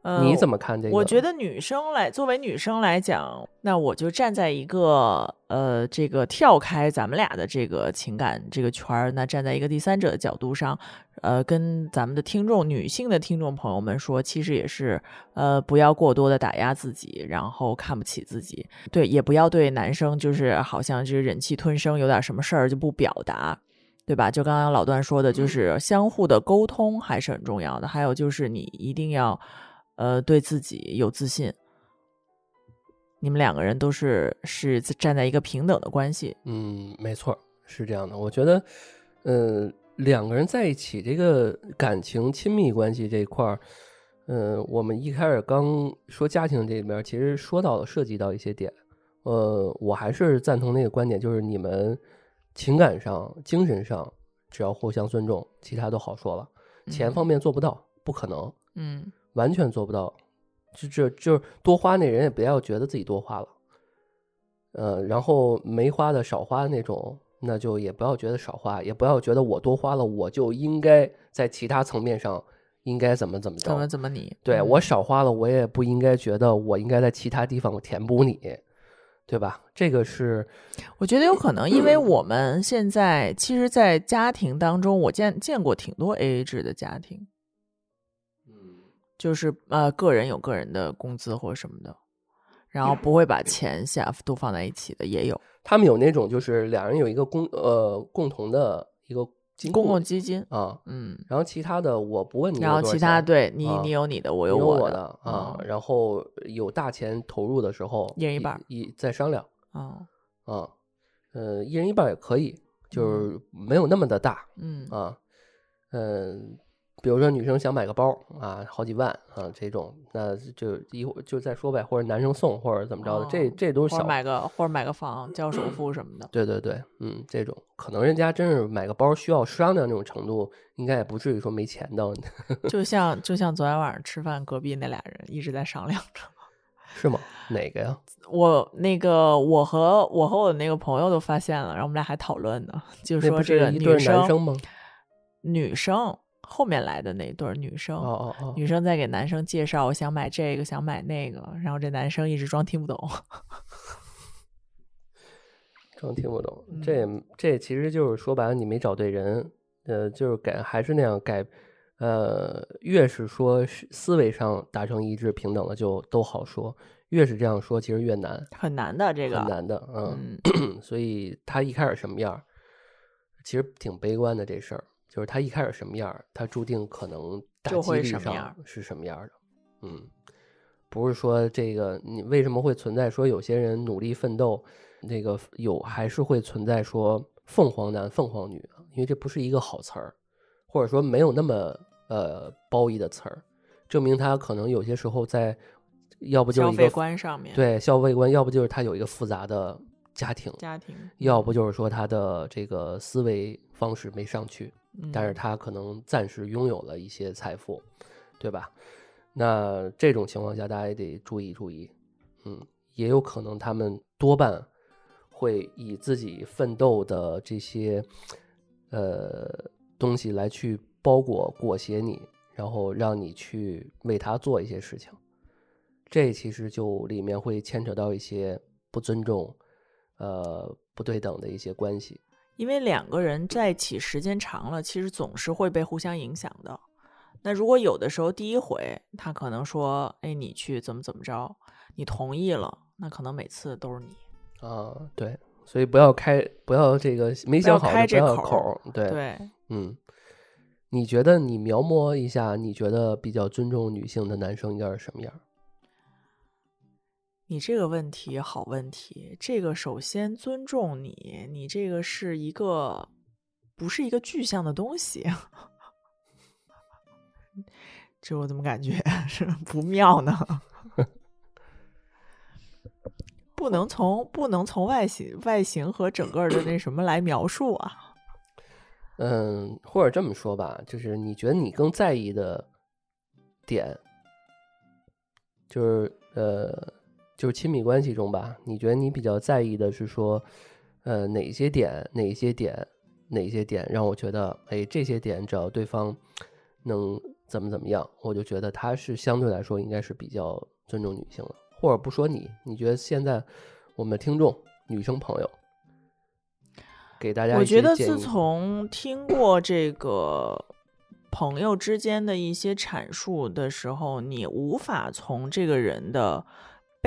呃，你怎么看这个？我觉得女生来，作为女生来讲，那我就站在一个呃，这个跳开咱们俩的这个情感这个圈儿，那站在一个第三者的角度上，呃，跟咱们的听众女性的听众朋友们说，其实也是呃，不要过多的打压自己，然后看不起自己，对，也不要对男生就是好像就是忍气吞声，有点什么事儿就不表达。对吧？就刚刚老段说的，就是相互的沟通还是很重要的。还有就是你一定要，呃，对自己有自信。你们两个人都是是站在一个平等的关系，嗯，没错，是这样的。我觉得，呃，两个人在一起，这个感情、亲密关系这一块儿，呃，我们一开始刚说家庭这里边，其实说到了涉及到一些点。呃，我还是赞同那个观点，就是你们情感上、精神上，只要互相尊重，其他都好说了。钱嗯方面做不到，不可能，嗯完全做不到。就就就是多花那人也不要觉得自己多花了，呃，然后没花的少花那种，那就也不要觉得少花，也不要觉得我多花了，我就应该在其他层面上应该怎么怎么着。怎么怎么你对、嗯我少花了，我也不应该觉得我应该在其他地方填补你，对吧？这个是我觉得有可能，因为我们现在其实，在家庭当中，我见见过挺多 AA 制的家庭，嗯就是呃，个人有个人的工资或者什么的，然后不会把钱下都放在一起的，也有。他们有那种就是两人有一个共呃共同的一个金公共基金，啊，嗯，然后其他的我不问你然后其他对你啊你有你的，我有我的啊，嗯然后有大钱投入的时候，一人一半一再商量啊啊，呃，一人一半也可以，就是没有那么的大嗯。啊，嗯、比如说女生想买个包啊，好几万啊这种，那就一会儿就再说呗，或者男生送或者怎么着的，这哦这都是小或者买个或者买个房交首付什么的，对对对，嗯，这种可能人家真是买个包需要商量那种程度，应该也不至于说没钱的，就像就像昨天晚上吃饭，隔壁那俩人一直在商量着。是吗？哪个呀？我那个我和我和我的那个朋友都发现了，然后我们俩还讨论呢，就是说这个女生吗？女生后面来的那对儿女生，哦哦哦，女生在给男生介绍，我想买这个，想买那个，然后这男生一直装听不懂。装听不懂，这也这其实就是说白了，你没找对人，呃，就是改还是那样改，呃，越是说思维上达成一致平等了，就都好说，越是这样说，其实越难，很难的这个，很难的，嗯，嗯。所以他一开始什么样，其实挺悲观的这事儿，就是他一开始什么样儿，他注定可能大几率上什么样是什么样儿的，嗯，不是说这个你为什么会存在说有些人努力奋斗，那个有还是会存在说凤凰男、凤凰女，因为这不是一个好词儿，或者说没有那么呃褒义的词儿，证明他可能有些时候在，要不就消费是一个观上面，对消费观，要不就是他有一个复杂的家庭，家庭，要不就是说他的这个思维方式没上去，但是嗯他可能暂时拥有了一些财富，对吧？那这种情况下，大家也得注意注意，嗯，也有可能他们多半会以自己奋斗的这些呃东西来去包裹裹挟你，然后让你去为他做一些事情。这其实就里面会牵扯到一些不尊重、呃不对等的一些关系。因为两个人在一起时间长了，其实总是会被互相影响的。那如果有的时候第一回他可能说：“哎，你去怎么怎么着，你同意了，那可能每次都是你。啊，对，所以不要开，不要这个没想好开这就不要口儿儿，对，对，嗯，你觉得你描摹一下，你觉得比较尊重女性的男生应该是什么样儿？你这个问题好问题，这个首先尊重你，你这个是一个不是一个具象的东西，这我怎么感觉 是不妙呢？不能从不能从外形外形和整个的那什么来描述啊？嗯，或者这么说吧，就是你觉得你更在意的点，就是呃，就是亲密关系中吧，你觉得你比较在意的是说，呃，哪些点，哪些点，哪些点让我觉得，哎，这些点只要对方能怎么怎么样，我就觉得他是相对来说应该是比较尊重女性的，或者不说你，你觉得现在我们的听众女生朋友。给大家我觉得自从听过这个朋友之间的一些阐述的时候，你无法从这个人的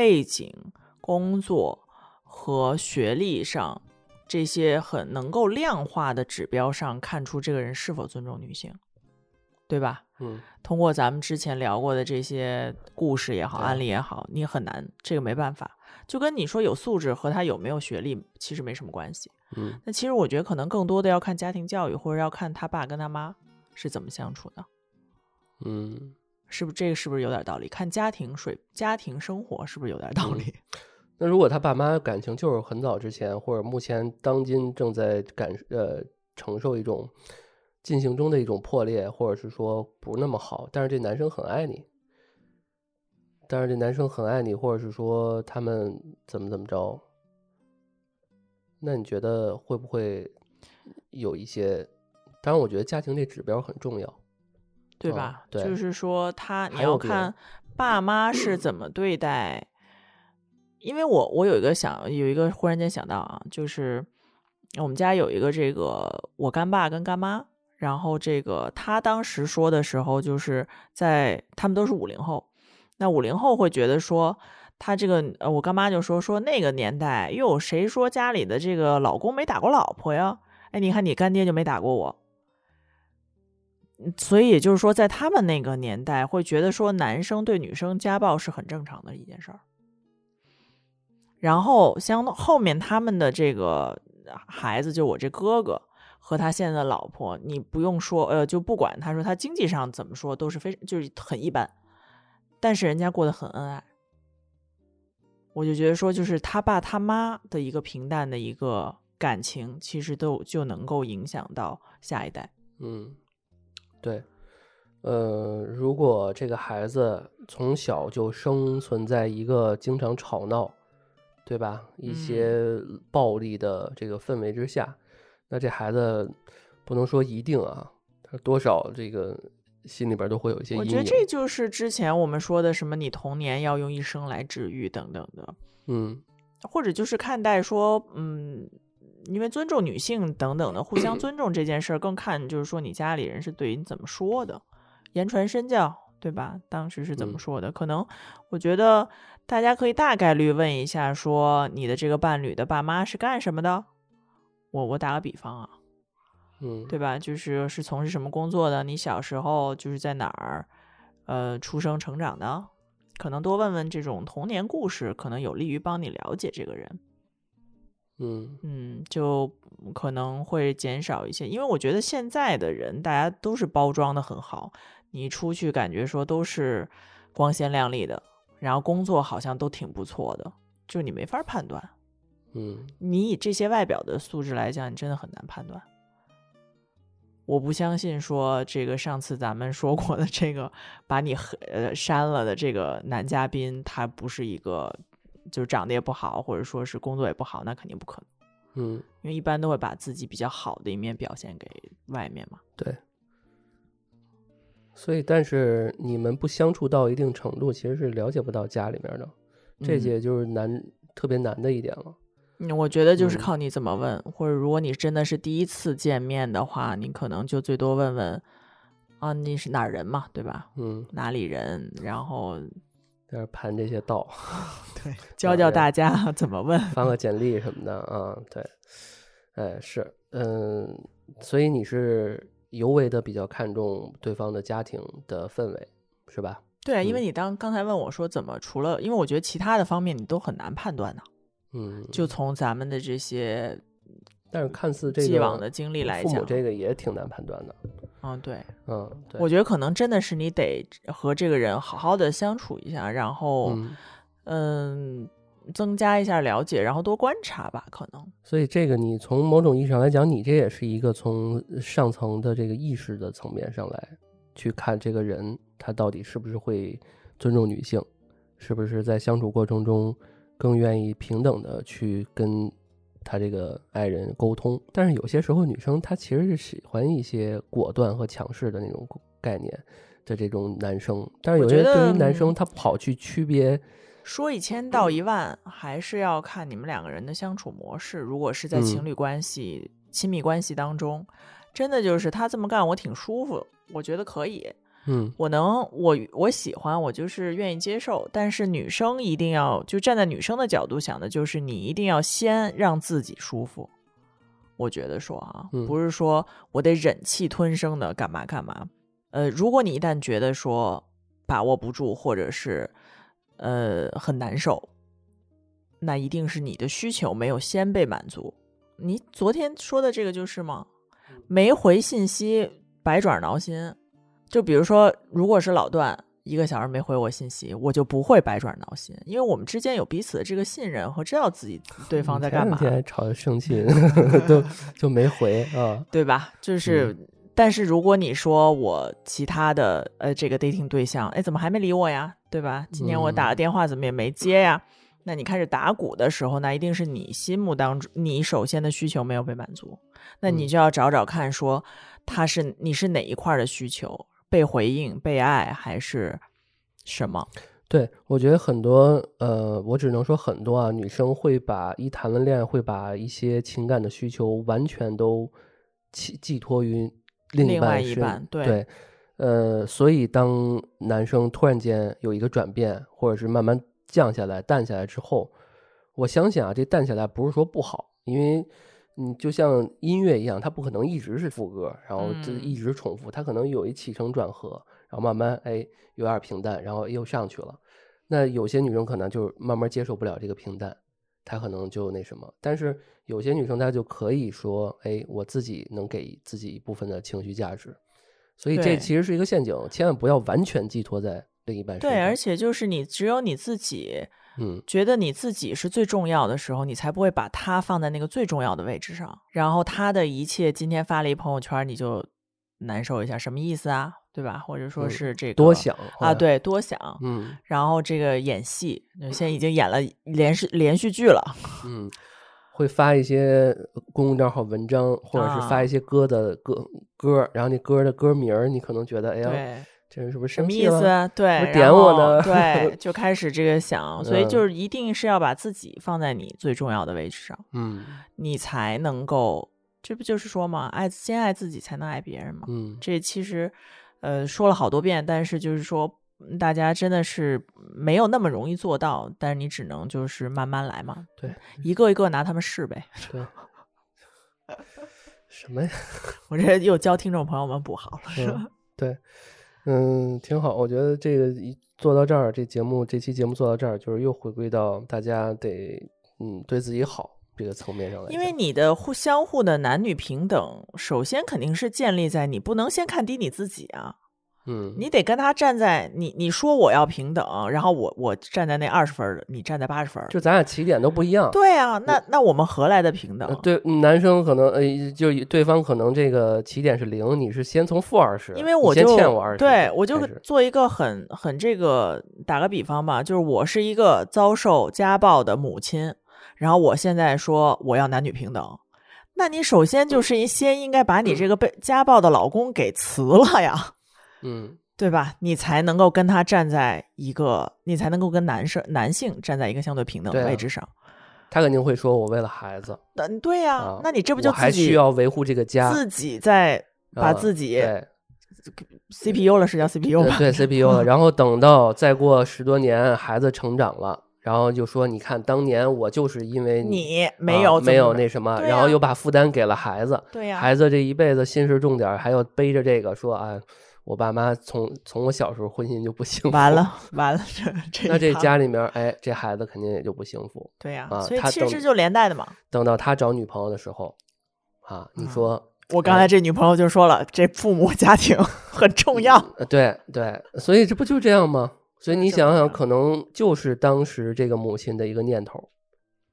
背景、工作和学历上这些很能够量化的指标上看出这个人是否尊重女性，对吧？嗯通过咱们之前聊过的这些故事也好，案例也好，你很难，这个没办法。就跟你说有素质和他有没有学历其实没什么关系。嗯那其实我觉得可能更多的要看家庭教育，或者要看他爸跟他妈是怎么相处的，嗯，是不是这个是不是有点道理？看家庭水家庭生活是不是有点道嗯理？那如果他爸妈感情就是很早之前，或者目前当今正在感呃承受一种进行中的一种破裂，或者是说不那么好，但是这男生很爱你，但是这男生很爱你，或者是说他们怎么怎么着，那你觉得会不会有一些？当然，我觉得家庭这指标很重要。嗯对吧？对就是说他你要看爸妈是怎么对待。因为我我有一个想有一个忽然间想到啊，就是我们家有一个这个我干爸跟干妈，然后这个他当时说的时候，就是在他们都是五零后，那五零后会觉得说。他这个呃，我干妈就说说那个年代，又有，谁说家里的这个老公没打过老婆呀？哎，你看你干爹就没打过我，所以也就是说，在他们那个年代，会觉得说男生对女生家暴是很正常的一件事儿。然后相后面他们的这个孩子，就我这哥哥和他现在的老婆，你不用说，呃，就不管他说他经济上怎么说都是非常就是很一般，但是人家过得很恩爱。我就觉得说，就是他爸他妈的一个平淡的一个感情，其实都就能够影响到下一代。嗯，对，呃，如果这个孩子从小就生存在一个经常吵闹，对吧？一些暴力的这个氛围之下，那这孩子不能说一定啊，他多少这个心里边都会有一些阴影。我觉得这就是之前我们说的什么，你童年要用一生来治愈等等的，嗯或者就是看待说，嗯，因为尊重女性等等的，互相尊重这件事儿，更看就是说你家里人是对你怎么说的，言传身教，对吧？当时是怎么嗯说的？可能我觉得大家可以大概率问一下，说你的这个伴侣的爸妈是干什么的？我我打个比方啊，嗯，对吧？就是是从事什么工作的？你小时候就是在哪儿，呃，出生成长的？可能多问问这种童年故事，可能有利于帮你了解这个人。嗯嗯，就可能会减少一些，因为我觉得现在的人大家都是包装的很好，你出去感觉说都是光鲜亮丽的，然后工作好像都挺不错的，就你没法判断。嗯你以这些外表的素质来讲，你真的很难判断。我不相信说这个上次咱们说过的这个把你黑呃删了的这个男嘉宾，他不是一个就是长得也不好，或者说是工作也不好，那肯定不可能。嗯，因为一般都会把自己比较好的一面表现给外面嘛。对。所以，但是你们不相处到一定程度，其实是了解不到家里面的，这嗯也就是难特别难的一点了。嗯，我觉得就是嗯靠你怎么问，或者如果你真的是第一次见面的话，你可能就最多问问啊，你是哪儿人嘛，对吧？嗯，哪里人？然后在这盘这些道，对 教教大家 怎么问。发个简历什么的啊，对，哎是，嗯，所以你是尤为的比较看重对方的家庭的氛围，是吧？对，因为嗯。你当刚才问我说怎么，除了因为我觉得其他的方面你都很难判断呢，嗯，就从咱们的这些但是看似这个既往的经历来讲，父母这个也挺难判断的，嗯，对，嗯，对，我觉得可能真的是你得和这个人好好的相处一下，然后嗯，嗯，增加一下了解，然后多观察吧，可能。所以这个你从某种意义上来讲，你这也是一个从上层的这个意识的层面上来去看这个人，他到底是不是会尊重女性，是不是在相处过程中更愿意平等的去跟他这个爱人沟通。但是有些时候，女生她其实是喜欢一些果断和强势的那种概念的这种男生，但是有些我觉得对于男生，嗯他跑去区别，说一千道一万，还是要看你们两个人的相处模式。如果是在情嗯侣关系、亲密关系当中，真的就是他这么干，我挺舒服，我觉得可以。嗯我能，我我喜欢，我就是愿意接受。但是女生一定要就站在女生的角度想的，就是你一定要先让自己舒服。我觉得说啊，嗯不是说我得忍气吞声的干嘛干嘛。呃，如果你一旦觉得说把握不住，或者是呃很难受，那一定是你的需求没有先被满足。你昨天说的这个就是吗？没回信息，百爪挠心。就比如说，如果是老段一个小时没回我信息，我就不会百爪挠心，因为我们之间有彼此的这个信任和知道自己 对方在干嘛前两，天吵得生气，都就没回啊。对吧？就是，但是如果你说我其他的呃这个 dating 对象，哎，怎么还没理我呀？对吧？今天我打个嗯电话怎么也没接呀？那你开始打鼓的时候，那一定是你心目当中你首先的需求没有被满足，那你嗯就要找找看，说他是你是哪一块儿的需求被回应、被爱还是什么？对，我觉得很多，呃，我只能说很多啊，女生会把一谈了恋爱，会把一些情感的需求完全都寄寄托于另外半身一半对对，呃，所以当男生突然间有一个转变，或者是慢慢降下来、淡下来之后，我相信啊，这淡下来不是说不好，因为你就像音乐一样，它不可能一直是副歌，然后这嗯一直重复，它可能有一起承转合，然后慢慢哎有点平淡，然后又上去了。那有些女生可能就慢慢接受不了这个平淡，她可能就那什么。但是有些女生她就可以说，哎，我自己能给自己一部分的情绪价值，所以这其实是一个陷阱，千万不要完全寄托在另一半身上。对，而且就是你只有你自己嗯，觉得你自己是最重要的时候，你才不会把他放在那个最重要的位置上。然后他的一切今天发了一朋友圈，你就难受一下，什么意思啊？对吧？或者说嗯是这个、多想啊，，对，多想。嗯然后这个演戏，现在已经演了连续连续剧了。嗯，会发一些公共账号文章，或者是发啊一些歌的歌歌，然后那歌的歌名儿，你可能觉得，哎呀，对，这人是不是什么？意思啊？对，点我后呢对，就开始这个想，所以嗯就是一定是要把自己放在你最重要的位置上，嗯你才能够，这不就是说嘛，爱先爱自己，才能爱别人嘛。嗯，这其实，呃，说了好多遍，但是就是说，嗯大家真的是没有那么容易做到，但是你只能就是慢慢来嘛，对一个一个拿他们试呗。对。什么呀？我这又教听众朋友们不好了，是吧？嗯，对，嗯，挺好。我觉得这个一做到这儿，这节目这期节目做到这儿，就是又回归到大家得嗯对自己好这个层面上来。因为你的互相互的男女平等，首先肯定是建立在你不能先看低你自己啊，嗯，你得跟他站在你你说我要平等，然后我我站在那二十分的，你站在八十分，就咱俩起点都不一样。对啊，那那我们何来的平等呃？对，男生可能呃，就对方可能这个起点是零，你是先从负二十，因为我就欠我二十，对我就做一个很很这个打个比方吧，就是我是一个遭受家暴的母亲，然后我现在说我要男女平等，那你首先就是一先应该把你这个被家暴的老公给辞了呀，嗯对吧？你才能够跟他站在一个，你才能够跟男生男性站在一个相对平等的位置上。他肯定会说我为了孩子嗯对呀、啊，那你这不就还自己需要维护这个家，自己在把啊自己对 CPU 了是叫 CPU 吧？对 CPU 了，然后等到再过十多年，孩子成长了。然后就说，你看，当年我就是因为你啊没有、没有那什么，然后又把负担给了孩子，对呀、孩子这一辈子心事重点儿，还要背着这个说啊，我爸妈从从我小时候婚姻就不幸福，完了完了，这 这那这家里面，哎，这孩子肯定也就不幸福。对呀、所以其实就连带的嘛。等到他找女朋友的时候，啊，你嗯说，我刚才这女朋友就说了，这父母家庭 很重要。呃对对，所以这不就这样吗？所以你想想，可能就是当时这个母亲的一个念头，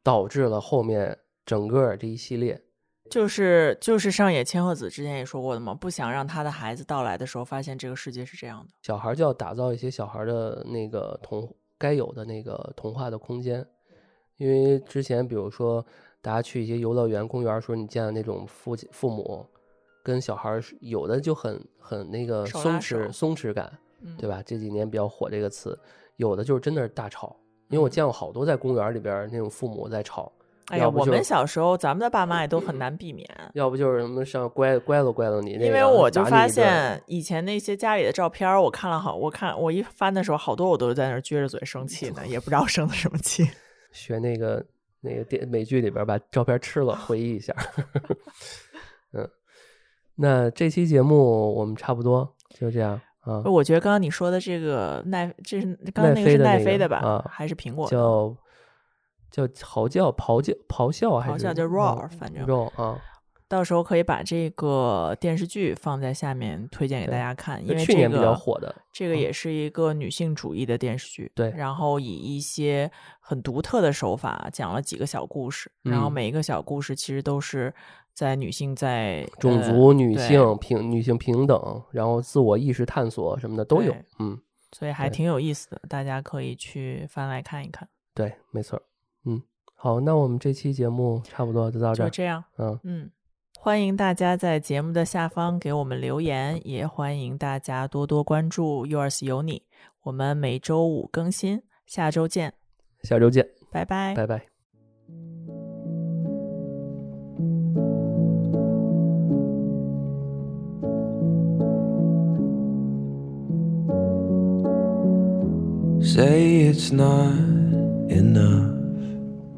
导致了后面整个这一系列。就是就是上野千鹤子之前也说过的嘛，不想让他的孩子到来的时候发现这个世界是这样的。小孩儿就要打造一些小孩儿的那个童该有的那个童话的空间，因为之前比如说大家去一些游乐园、公园时候，你见的那种父亲父母跟小孩儿有的就很很那个松弛松弛感，嗯，对吧？这几年比较火这个词，有的就是真的是大吵，因为我嗯见过好多在公园儿里边儿那种父母在吵，哎呀，我们小时候咱们的爸妈也都很难避免。要不就是什么上乖乖了乖了你那个，因为我就发现以前那些家里的照片，我看了好，我看我一翻的时候，好多我都在那撅着嘴生气呢，也不知道生的什么气。学那个那个电美剧里边把照片吃了，回忆一下。嗯，那这期节目我们差不多就这样啊，我觉得刚刚你说的这个奈，这是刚刚那个是奈飞的吧？啊还是苹果的？叫叫嚎叫、咆叫、咆哮还是咆哮叫啊 roar，反正 roar 啊。到时候可以把这个电视剧放在下面推荐给大家看，因为这去年比较个火的，这个也是一个女性主义的电视剧，对然后以一些很独特的手法讲了几个小故事，然后嗯每一个小故事其实都是在女性在种呃族、女性平、女性平等，然后自我意识探索什么的都有。嗯，所以还挺有意思的，大家可以去翻来看一看。对，没错儿。嗯，好，那我们这期节目差不多就到这儿。就这样，嗯，嗯，欢迎大家在节目的下方给我们留言，也欢迎大家多多关注 Yours 有你，我们每周五更新，下周见，下周见，拜拜。拜拜。Say it's not enough